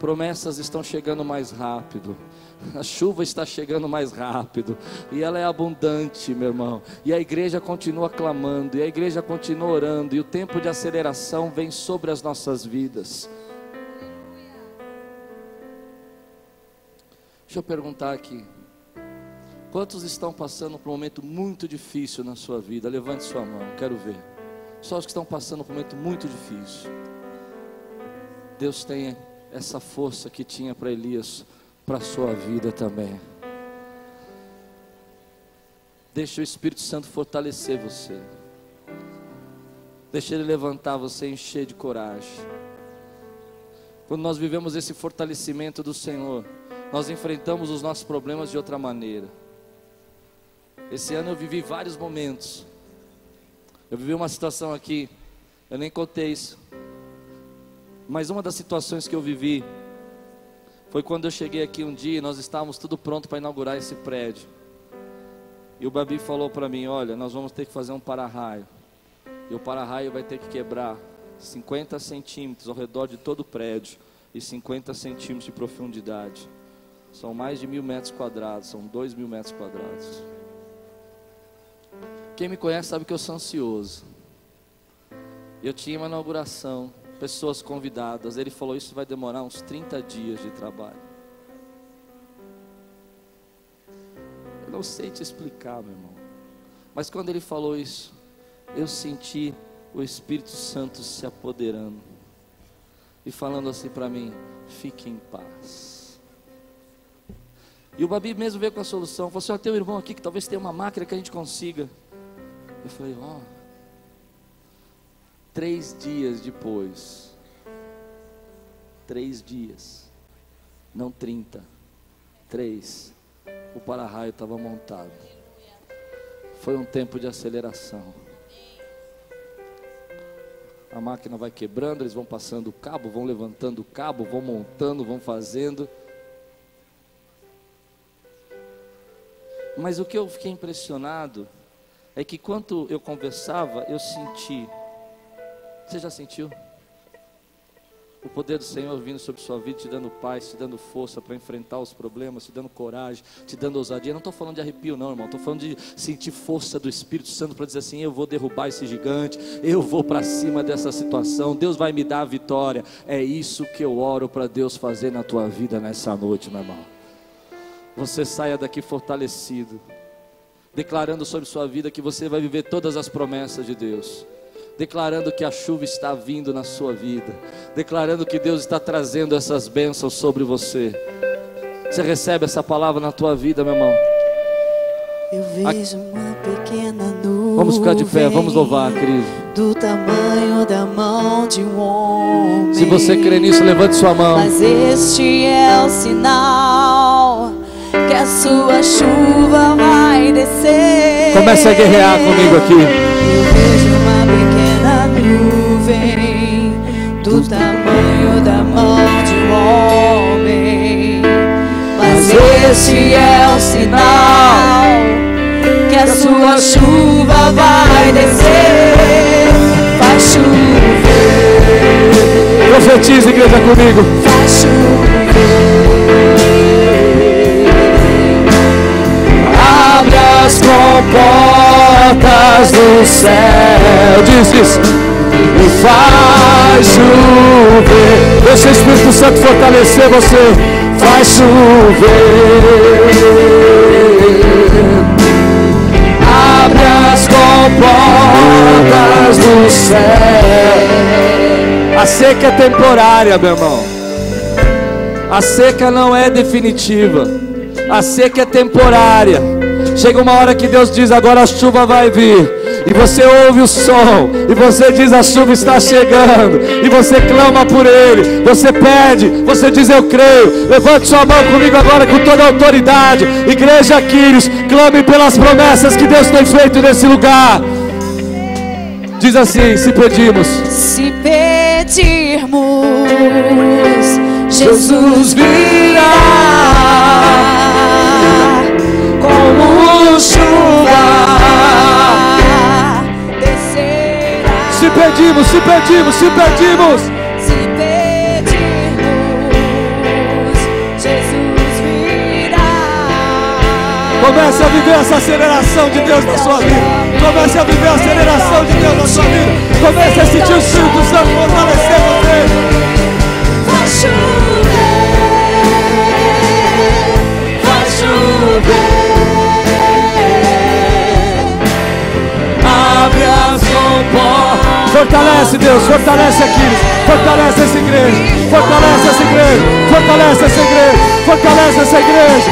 Promessas estão chegando mais rápido. A chuva está chegando mais rápido. E ela é abundante, meu irmão. E a igreja continua clamando. E a igreja continua orando. E o tempo de aceleração vem sobre as nossas vidas. Deixa eu perguntar aqui. Quantos estão passando por um momento muito difícil na sua vida? Levante sua mão, quero ver. Só os que estão passando por um momento muito difícil. Deus tem essa força que tinha para Elias, para a sua vida também. Deixa o Espírito Santo fortalecer você. Deixa ele levantar você e encher de coragem. Quando nós vivemos esse fortalecimento do Senhor, nós enfrentamos os nossos problemas de outra maneira. Esse ano eu vivi vários momentos. Eu vivi uma situação aqui, eu nem contei isso. Mas uma das situações que eu vivi, Foi quando eu cheguei aqui um dia, nós estávamos tudo pronto para inaugurar esse prédio. E o Babi falou para mim: Olha, nós vamos ter que fazer um para-raio. E o para-raio vai ter que quebrar 50 centímetros ao redor de todo o prédio e 50 centímetros de profundidade. São mais de mil metros quadrados, são dois mil metros quadrados. Quem me conhece sabe que eu sou ansioso. Eu tinha uma inauguração, pessoas convidadas. Ele falou: Isso vai demorar uns 30 dias de trabalho. Eu não sei te explicar, meu irmão. Mas quando ele falou isso, eu senti o Espírito Santo se apoderando e falando assim para mim: Fique em paz. E o Babi mesmo veio com a solução. Falou assim: ó, tem um irmão aqui que talvez tenha uma máquina que a gente consiga. Eu falei: ó. Três dias depois. Três dias. Não trinta. Três. O para-raio estava montado. Foi um tempo de aceleração. A máquina vai quebrando, eles vão passando o cabo, vão levantando o cabo, vão montando, vão fazendo. Mas o que eu fiquei impressionado é que quando eu conversava, eu senti. Você já sentiu? O poder do Senhor vindo sobre sua vida, te dando paz, te dando força para enfrentar os problemas, te dando coragem, te dando ousadia. Não estou falando de arrepio, não, irmão. Estou falando de sentir força do Espírito Santo para dizer assim: eu vou derrubar esse gigante, eu vou para cima dessa situação. Deus vai me dar a vitória. É isso que eu oro para Deus fazer na tua vida nessa noite, meu irmão você saia daqui fortalecido, declarando sobre sua vida que você vai viver todas as promessas de Deus, declarando que a chuva está vindo na sua vida, declarando que Deus está trazendo essas bênçãos sobre você. Você recebe essa palavra na tua vida, meu irmão? Eu vejo uma pequena nuvem. Vamos ficar de pé, vamos louvar, querido. Do tamanho da mão de um homem. Se você crê nisso, levante sua mão. Mas este é o sinal que a sua chuva vai descer. Comece a guerrear comigo aqui. Eu vejo uma pequena nuvem do tamanho da mão de um homem. Mas esse é o sinal que a sua chuva vai descer. Vai chover. Profetize, igreja, comigo. Vai chover. As comportas do céu. Diz isso. E faz chover. Deixa o Espírito Santo fortalecer você. Faz chover. Abre as comportas do céu. A seca é temporária, meu irmão. A seca não é definitiva. A seca é temporária. Chega uma hora que Deus diz: agora a chuva vai vir. E você ouve o som, e você diz: a chuva está chegando. E você clama por Ele, você pede, você diz: eu creio. Levante sua mão comigo agora com toda a autoridade. Igreja Quírios, clame pelas promessas que Deus tem feito nesse lugar. Diz assim: se pedimos, Se pedirmos, Jesus virá chuva descerá. Se pedimos, se pedimos, se pedimos. Se pedirmos, Jesus virá. Comece a viver essa aceleração de Deus na sua vida. Comece a viver a aceleração de Deus na sua vida. Comece a sentir o Espírito Santo fortalecer você. Vai chover, vai chover. Fortalece Deus, fortalece aqui. Fortalece essa igreja. Fortalece essa igreja. Fortalece essa igreja. Fortalece essa igreja.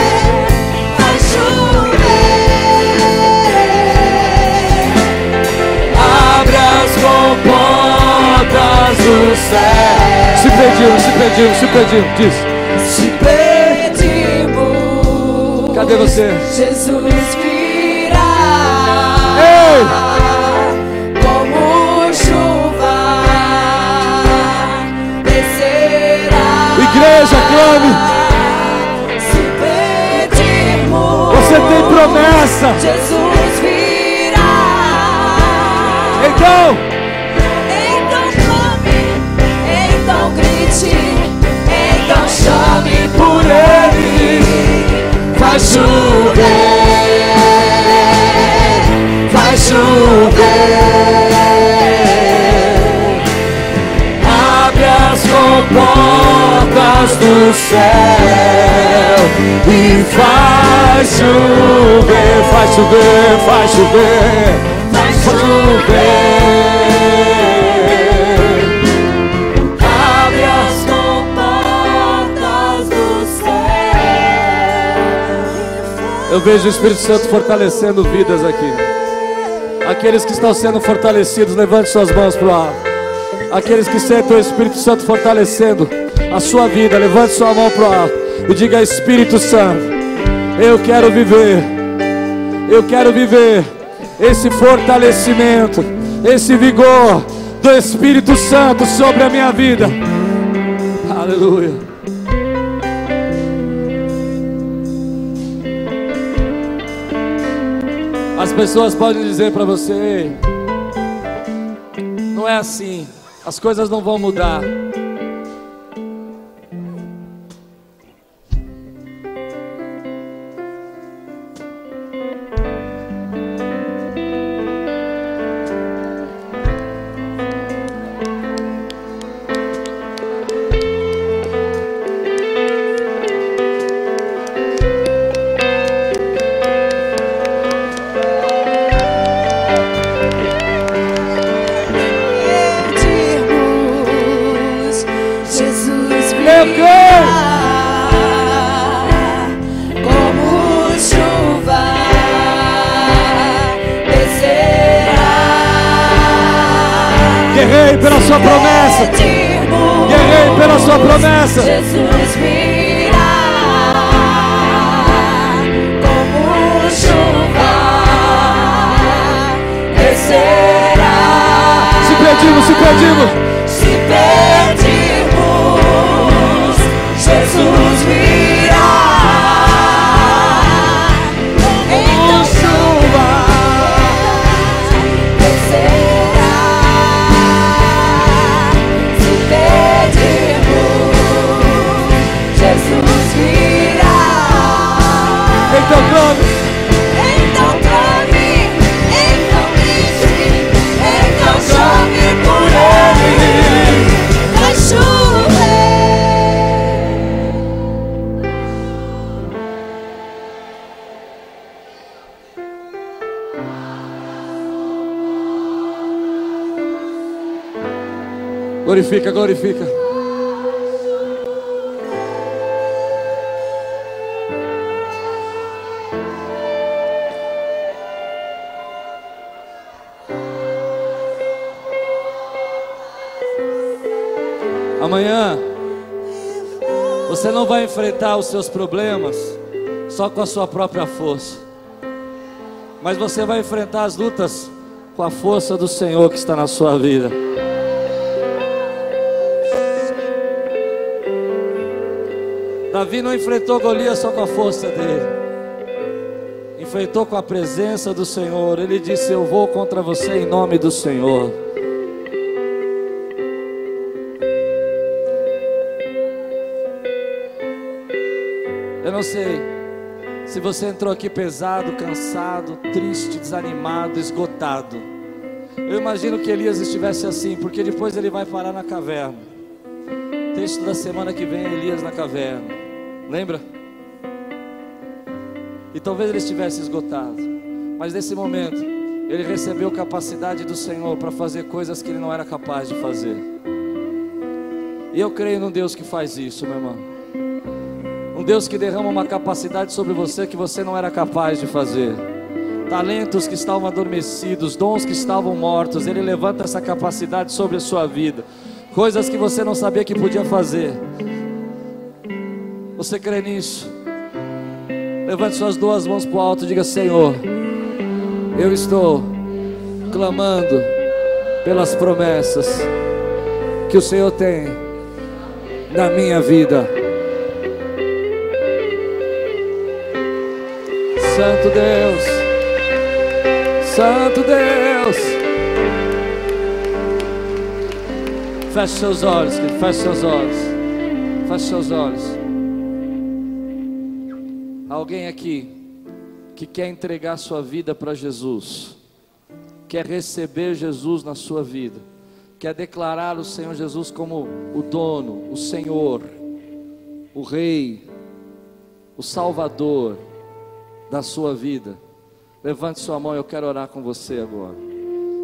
Abre as comportas do céu. Se pedimos, se pedimos, se pedimos. Diz. Se pedimos, Cadê você? Jesus virá. Ei! nome. Você tem promessa. Jesus virá. Então. Então clame, então grite, então chame por ele. Faz chover, faz chover. Abre as comportas do céu e faz chover, faz chover, faz chover, faz chover. As do céu. Eu vejo o Espírito Santo fortalecendo vidas aqui. Aqueles que estão sendo fortalecidos, levante suas mãos para o alto. Aqueles que sentem o Espírito Santo fortalecendo a sua vida, levante sua mão para o alto e diga: Espírito Santo, eu quero viver, eu quero viver esse fortalecimento, esse vigor do Espírito Santo sobre a minha vida. Aleluia. As pessoas podem dizer para você: "Ei, não é assim, as coisas não vão mudar. Guerrei pela sua promessa, guerrei pela sua promessa. Jesus virá como chuva descerá. Se pedimos, se pedimos. Se pedirmos, Jesus virá. Glorifica, glorifica. Amanhã você não vai enfrentar os seus problemas só com a sua própria força, mas você vai enfrentar as lutas com a força do Senhor que está na sua vida. Davi não enfrentou Golias só com a força dele, enfrentou com a presença do Senhor. Ele disse: Eu vou contra você em nome do Senhor. Eu não sei se você entrou aqui pesado, cansado, triste, desanimado, esgotado. Eu imagino que Elias estivesse assim, porque depois ele vai parar na caverna. Texto da semana que vem, Elias na caverna. Lembra? E talvez ele estivesse esgotado. Mas nesse momento, ele recebeu capacidade do Senhor para fazer coisas que ele não era capaz de fazer. E eu creio num Deus que faz isso, meu irmão. Um Deus que derrama uma capacidade sobre você que você não era capaz de fazer. Talentos que estavam adormecidos, dons que estavam mortos, Ele levanta essa capacidade sobre a sua vida. Coisas que você não sabia que podia fazer. Você crê nisso? Levante suas duas mãos para o alto e diga: Senhor, eu estou clamando pelas promessas que o Senhor tem na minha vida. Santo Deus. Santo Deus. Feche seus olhos, querido. Feche seus olhos. Feche seus olhos. Alguém aqui que quer entregar sua vida para Jesus, quer receber Jesus na sua vida, quer declarar o Senhor Jesus como o dono, o Senhor, o Rei, o Salvador da sua vida. Levante sua mão, eu quero orar com você agora.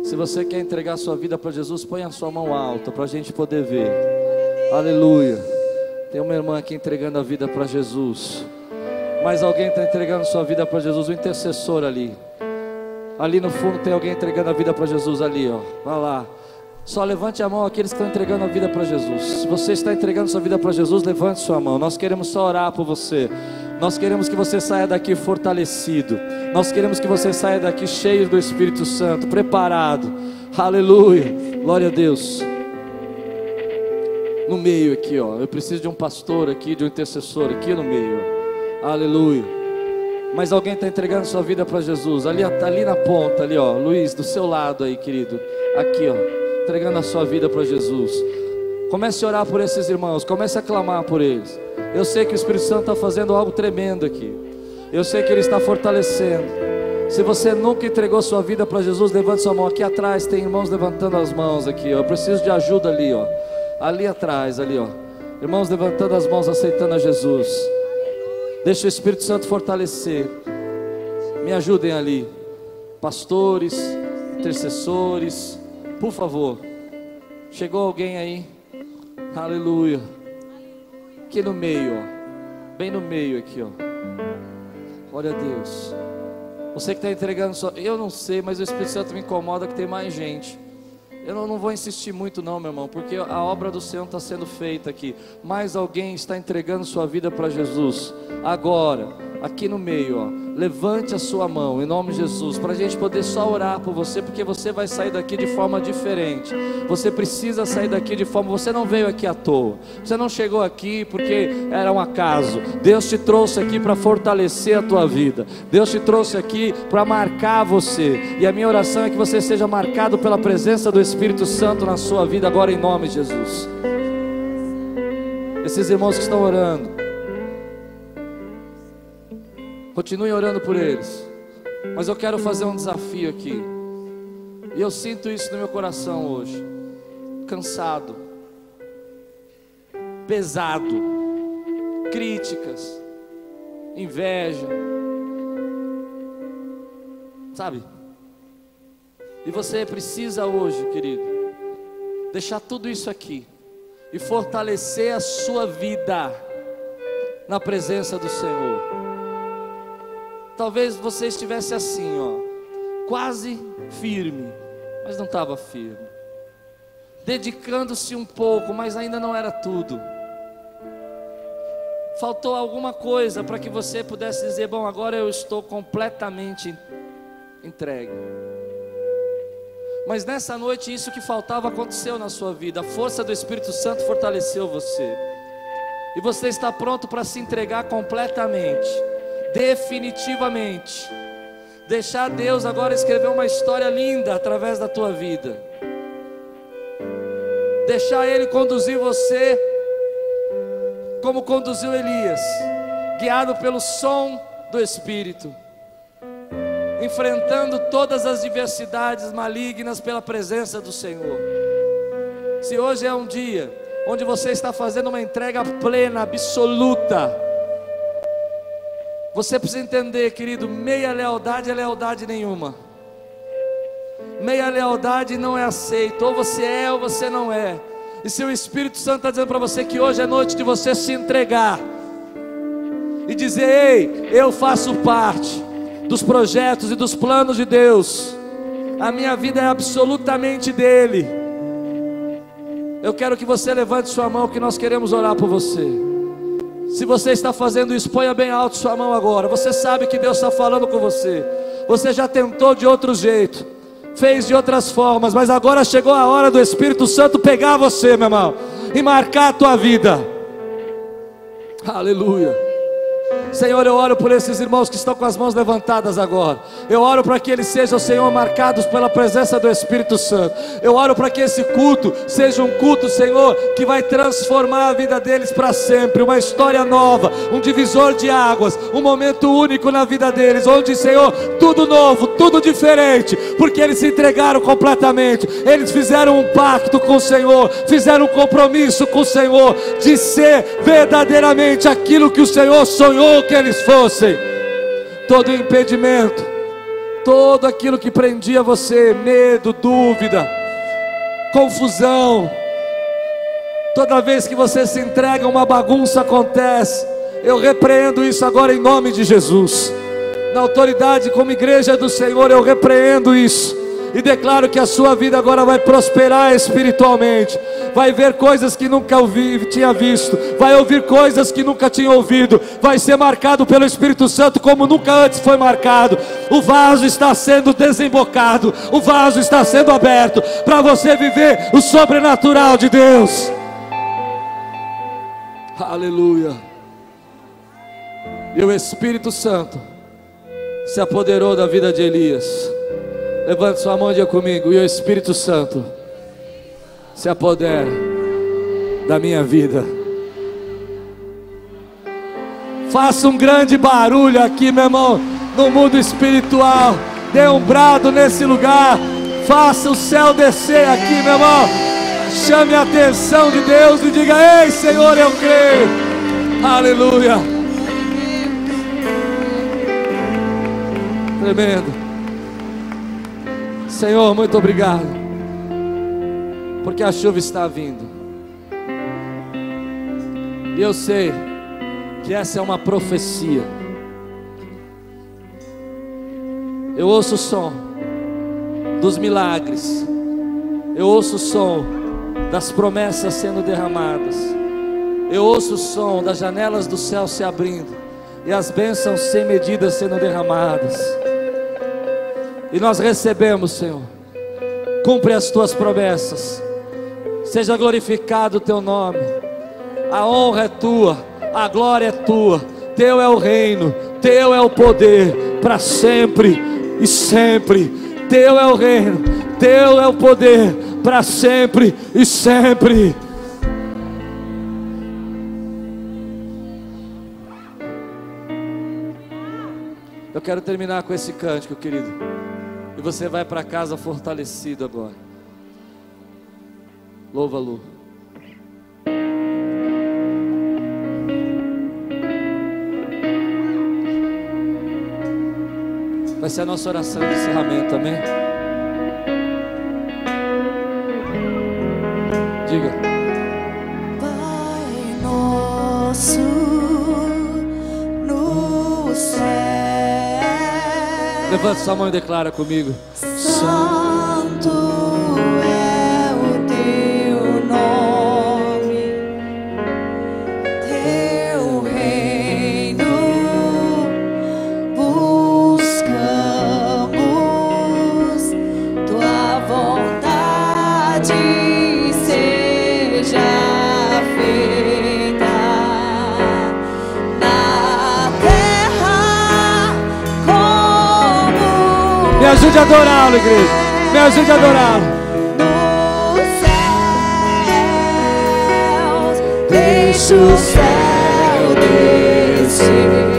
Se você quer entregar sua vida para Jesus, põe a sua mão alta para a gente poder ver. Aleluia. Tem uma irmã aqui entregando a vida para Jesus. Mais alguém está entregando sua vida para Jesus, o intercessor ali. Ali no fundo tem alguém entregando a vida para Jesus ali, ó. Vai lá. Só levante a mão aqueles que estão entregando a vida para Jesus. Se você está entregando sua vida para Jesus, levante sua mão. Nós queremos só orar por você. Nós queremos que você saia daqui fortalecido. Nós queremos que você saia daqui cheio do Espírito Santo, preparado. Aleluia. Glória a Deus. No meio aqui, ó. Eu preciso de um pastor aqui, de um intercessor aqui no meio. Aleluia. Mas alguém está entregando sua vida para Jesus. Ali, ali na ponta, ali, ó. Luiz, do seu lado aí, querido. Aqui, ó. Entregando a sua vida para Jesus. Comece a orar por esses irmãos. Comece a clamar por eles. Eu sei que o Espírito Santo está fazendo algo tremendo aqui. Eu sei que Ele está fortalecendo. Se você nunca entregou sua vida para Jesus, levante sua mão. Aqui atrás tem irmãos levantando as mãos aqui. Ó. Eu preciso de ajuda ali, ó. Ali atrás, ali, ó. Irmãos levantando as mãos, aceitando a Jesus. Deixa o Espírito Santo fortalecer. Me ajudem ali. Pastores, intercessores, por favor. Chegou alguém aí? Aleluia. Aqui no meio, ó. Bem no meio aqui, ó. Glória a Deus. Você que está entregando só. Eu não sei, mas o Espírito Santo me incomoda que tem mais gente. Eu não, não vou insistir muito, não, meu irmão, porque a obra do Senhor está sendo feita aqui. Mais alguém está entregando sua vida para Jesus. Agora, aqui no meio, ó. Levante a sua mão em nome de Jesus, para a gente poder só orar por você, porque você vai sair daqui de forma diferente. Você precisa sair daqui de forma. Você não veio aqui à toa. Você não chegou aqui porque era um acaso. Deus te trouxe aqui para fortalecer a tua vida. Deus te trouxe aqui para marcar você. E a minha oração é que você seja marcado pela presença do Espírito Santo na sua vida agora em nome de Jesus. Esses irmãos que estão orando, Continue orando por eles. Mas eu quero fazer um desafio aqui. E eu sinto isso no meu coração hoje. Cansado. Pesado. Críticas. Inveja. Sabe? E você precisa hoje, querido, deixar tudo isso aqui e fortalecer a sua vida na presença do Senhor. Talvez você estivesse assim, ó, quase firme, mas não estava firme. Dedicando-se um pouco, mas ainda não era tudo. Faltou alguma coisa para que você pudesse dizer: Bom, agora eu estou completamente entregue. Mas nessa noite, isso que faltava aconteceu na sua vida. A força do Espírito Santo fortaleceu você. E você está pronto para se entregar completamente definitivamente. Deixar Deus agora escrever uma história linda através da tua vida. Deixar Ele conduzir você como conduziu Elias, guiado pelo som do Espírito, enfrentando todas as diversidades malignas pela presença do Senhor. Se hoje é um dia onde você está fazendo uma entrega plena, absoluta, você precisa entender, querido, meia lealdade é lealdade nenhuma. Meia lealdade não é aceita. Ou você é ou você não é. E se o Espírito Santo está dizendo para você que hoje é noite de você se entregar e dizer: Ei, eu faço parte dos projetos e dos planos de Deus. A minha vida é absolutamente dele. Eu quero que você levante sua mão, que nós queremos orar por você. Se você está fazendo isso, ponha bem alto sua mão agora. Você sabe que Deus está falando com você. Você já tentou de outro jeito, fez de outras formas, mas agora chegou a hora do Espírito Santo pegar você, meu irmão, e marcar a tua vida. Aleluia. Senhor, eu oro por esses irmãos que estão com as mãos levantadas agora. Eu oro para que eles sejam, Senhor, marcados pela presença do Espírito Santo. Eu oro para que esse culto seja um culto, Senhor, que vai transformar a vida deles para sempre. Uma história nova, um divisor de águas, um momento único na vida deles, onde, Senhor, tudo novo, tudo diferente, porque eles se entregaram completamente. Eles fizeram um pacto com o Senhor, fizeram um compromisso com o Senhor de ser verdadeiramente aquilo que o Senhor sonhou que eles fossem. Todo impedimento, todo aquilo que prendia você, medo, dúvida, confusão, toda vez que você se entrega, uma bagunça acontece. Eu repreendo isso agora em nome de Jesus. Na autoridade como igreja do Senhor, eu repreendo isso e declaro que a sua vida agora vai prosperar espiritualmente. Vai ver coisas que nunca ouvi, tinha visto, vai ouvir coisas que nunca tinha ouvido, vai ser marcado pelo Espírito Santo como nunca antes foi marcado. O vaso está sendo desembocado, o vaso está sendo aberto para você viver o sobrenatural de Deus. Aleluia. E o Espírito Santo se apoderou da vida de Elias. Levante sua mão e diga comigo. E o Espírito Santo se apodera da minha vida. Faça um grande barulho aqui, meu irmão, no mundo espiritual. Dê um brado nesse lugar. Faça o céu descer aqui, meu irmão. Chame a atenção de Deus e diga: Ei, Senhor, eu creio. Aleluia. Tremendo. Senhor, muito obrigado, porque a chuva está vindo, e eu sei que essa é uma profecia. Eu ouço o som dos milagres, eu ouço o som das promessas sendo derramadas, eu ouço o som das janelas do céu se abrindo e as bênçãos sem medida sendo derramadas. E nós recebemos, Senhor. Cumpre as tuas promessas. Seja glorificado o teu nome. A honra é tua, a glória é tua. Teu é o reino, teu é o poder para sempre e sempre. Teu é o reino, teu é o poder para sempre e sempre. Eu quero terminar com esse cântico, querido. E você vai para casa fortalecido agora. Louva, Lu. Vai ser a nossa oração de encerramento, amém? Diga. Levanta sua mão e declara comigo. Ajude a adorá-lo, igreja. Me ajude a adorá-lo. deixa o céu descer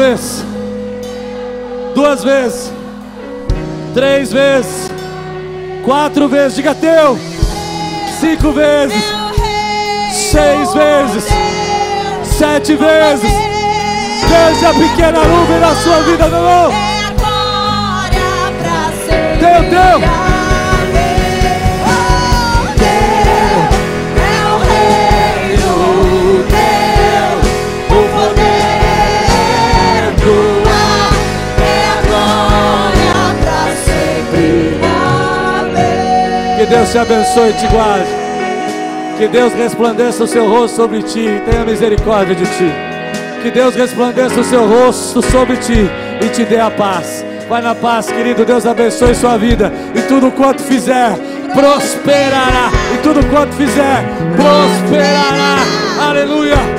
vez, duas vezes, três vezes, quatro vezes, diga teu, cinco vezes, seis vezes, sete vezes. Veja a pequena nuvem na sua vida, meu irmão. Teu, teu. Deus te abençoe e te guarde. Que Deus resplandeça o seu rosto sobre ti e tenha misericórdia de ti. Que Deus resplandeça o seu rosto sobre ti e te dê a paz. Vai na paz, querido. Deus abençoe sua vida. E tudo quanto fizer, prosperará. E tudo quanto fizer, prosperará. Aleluia.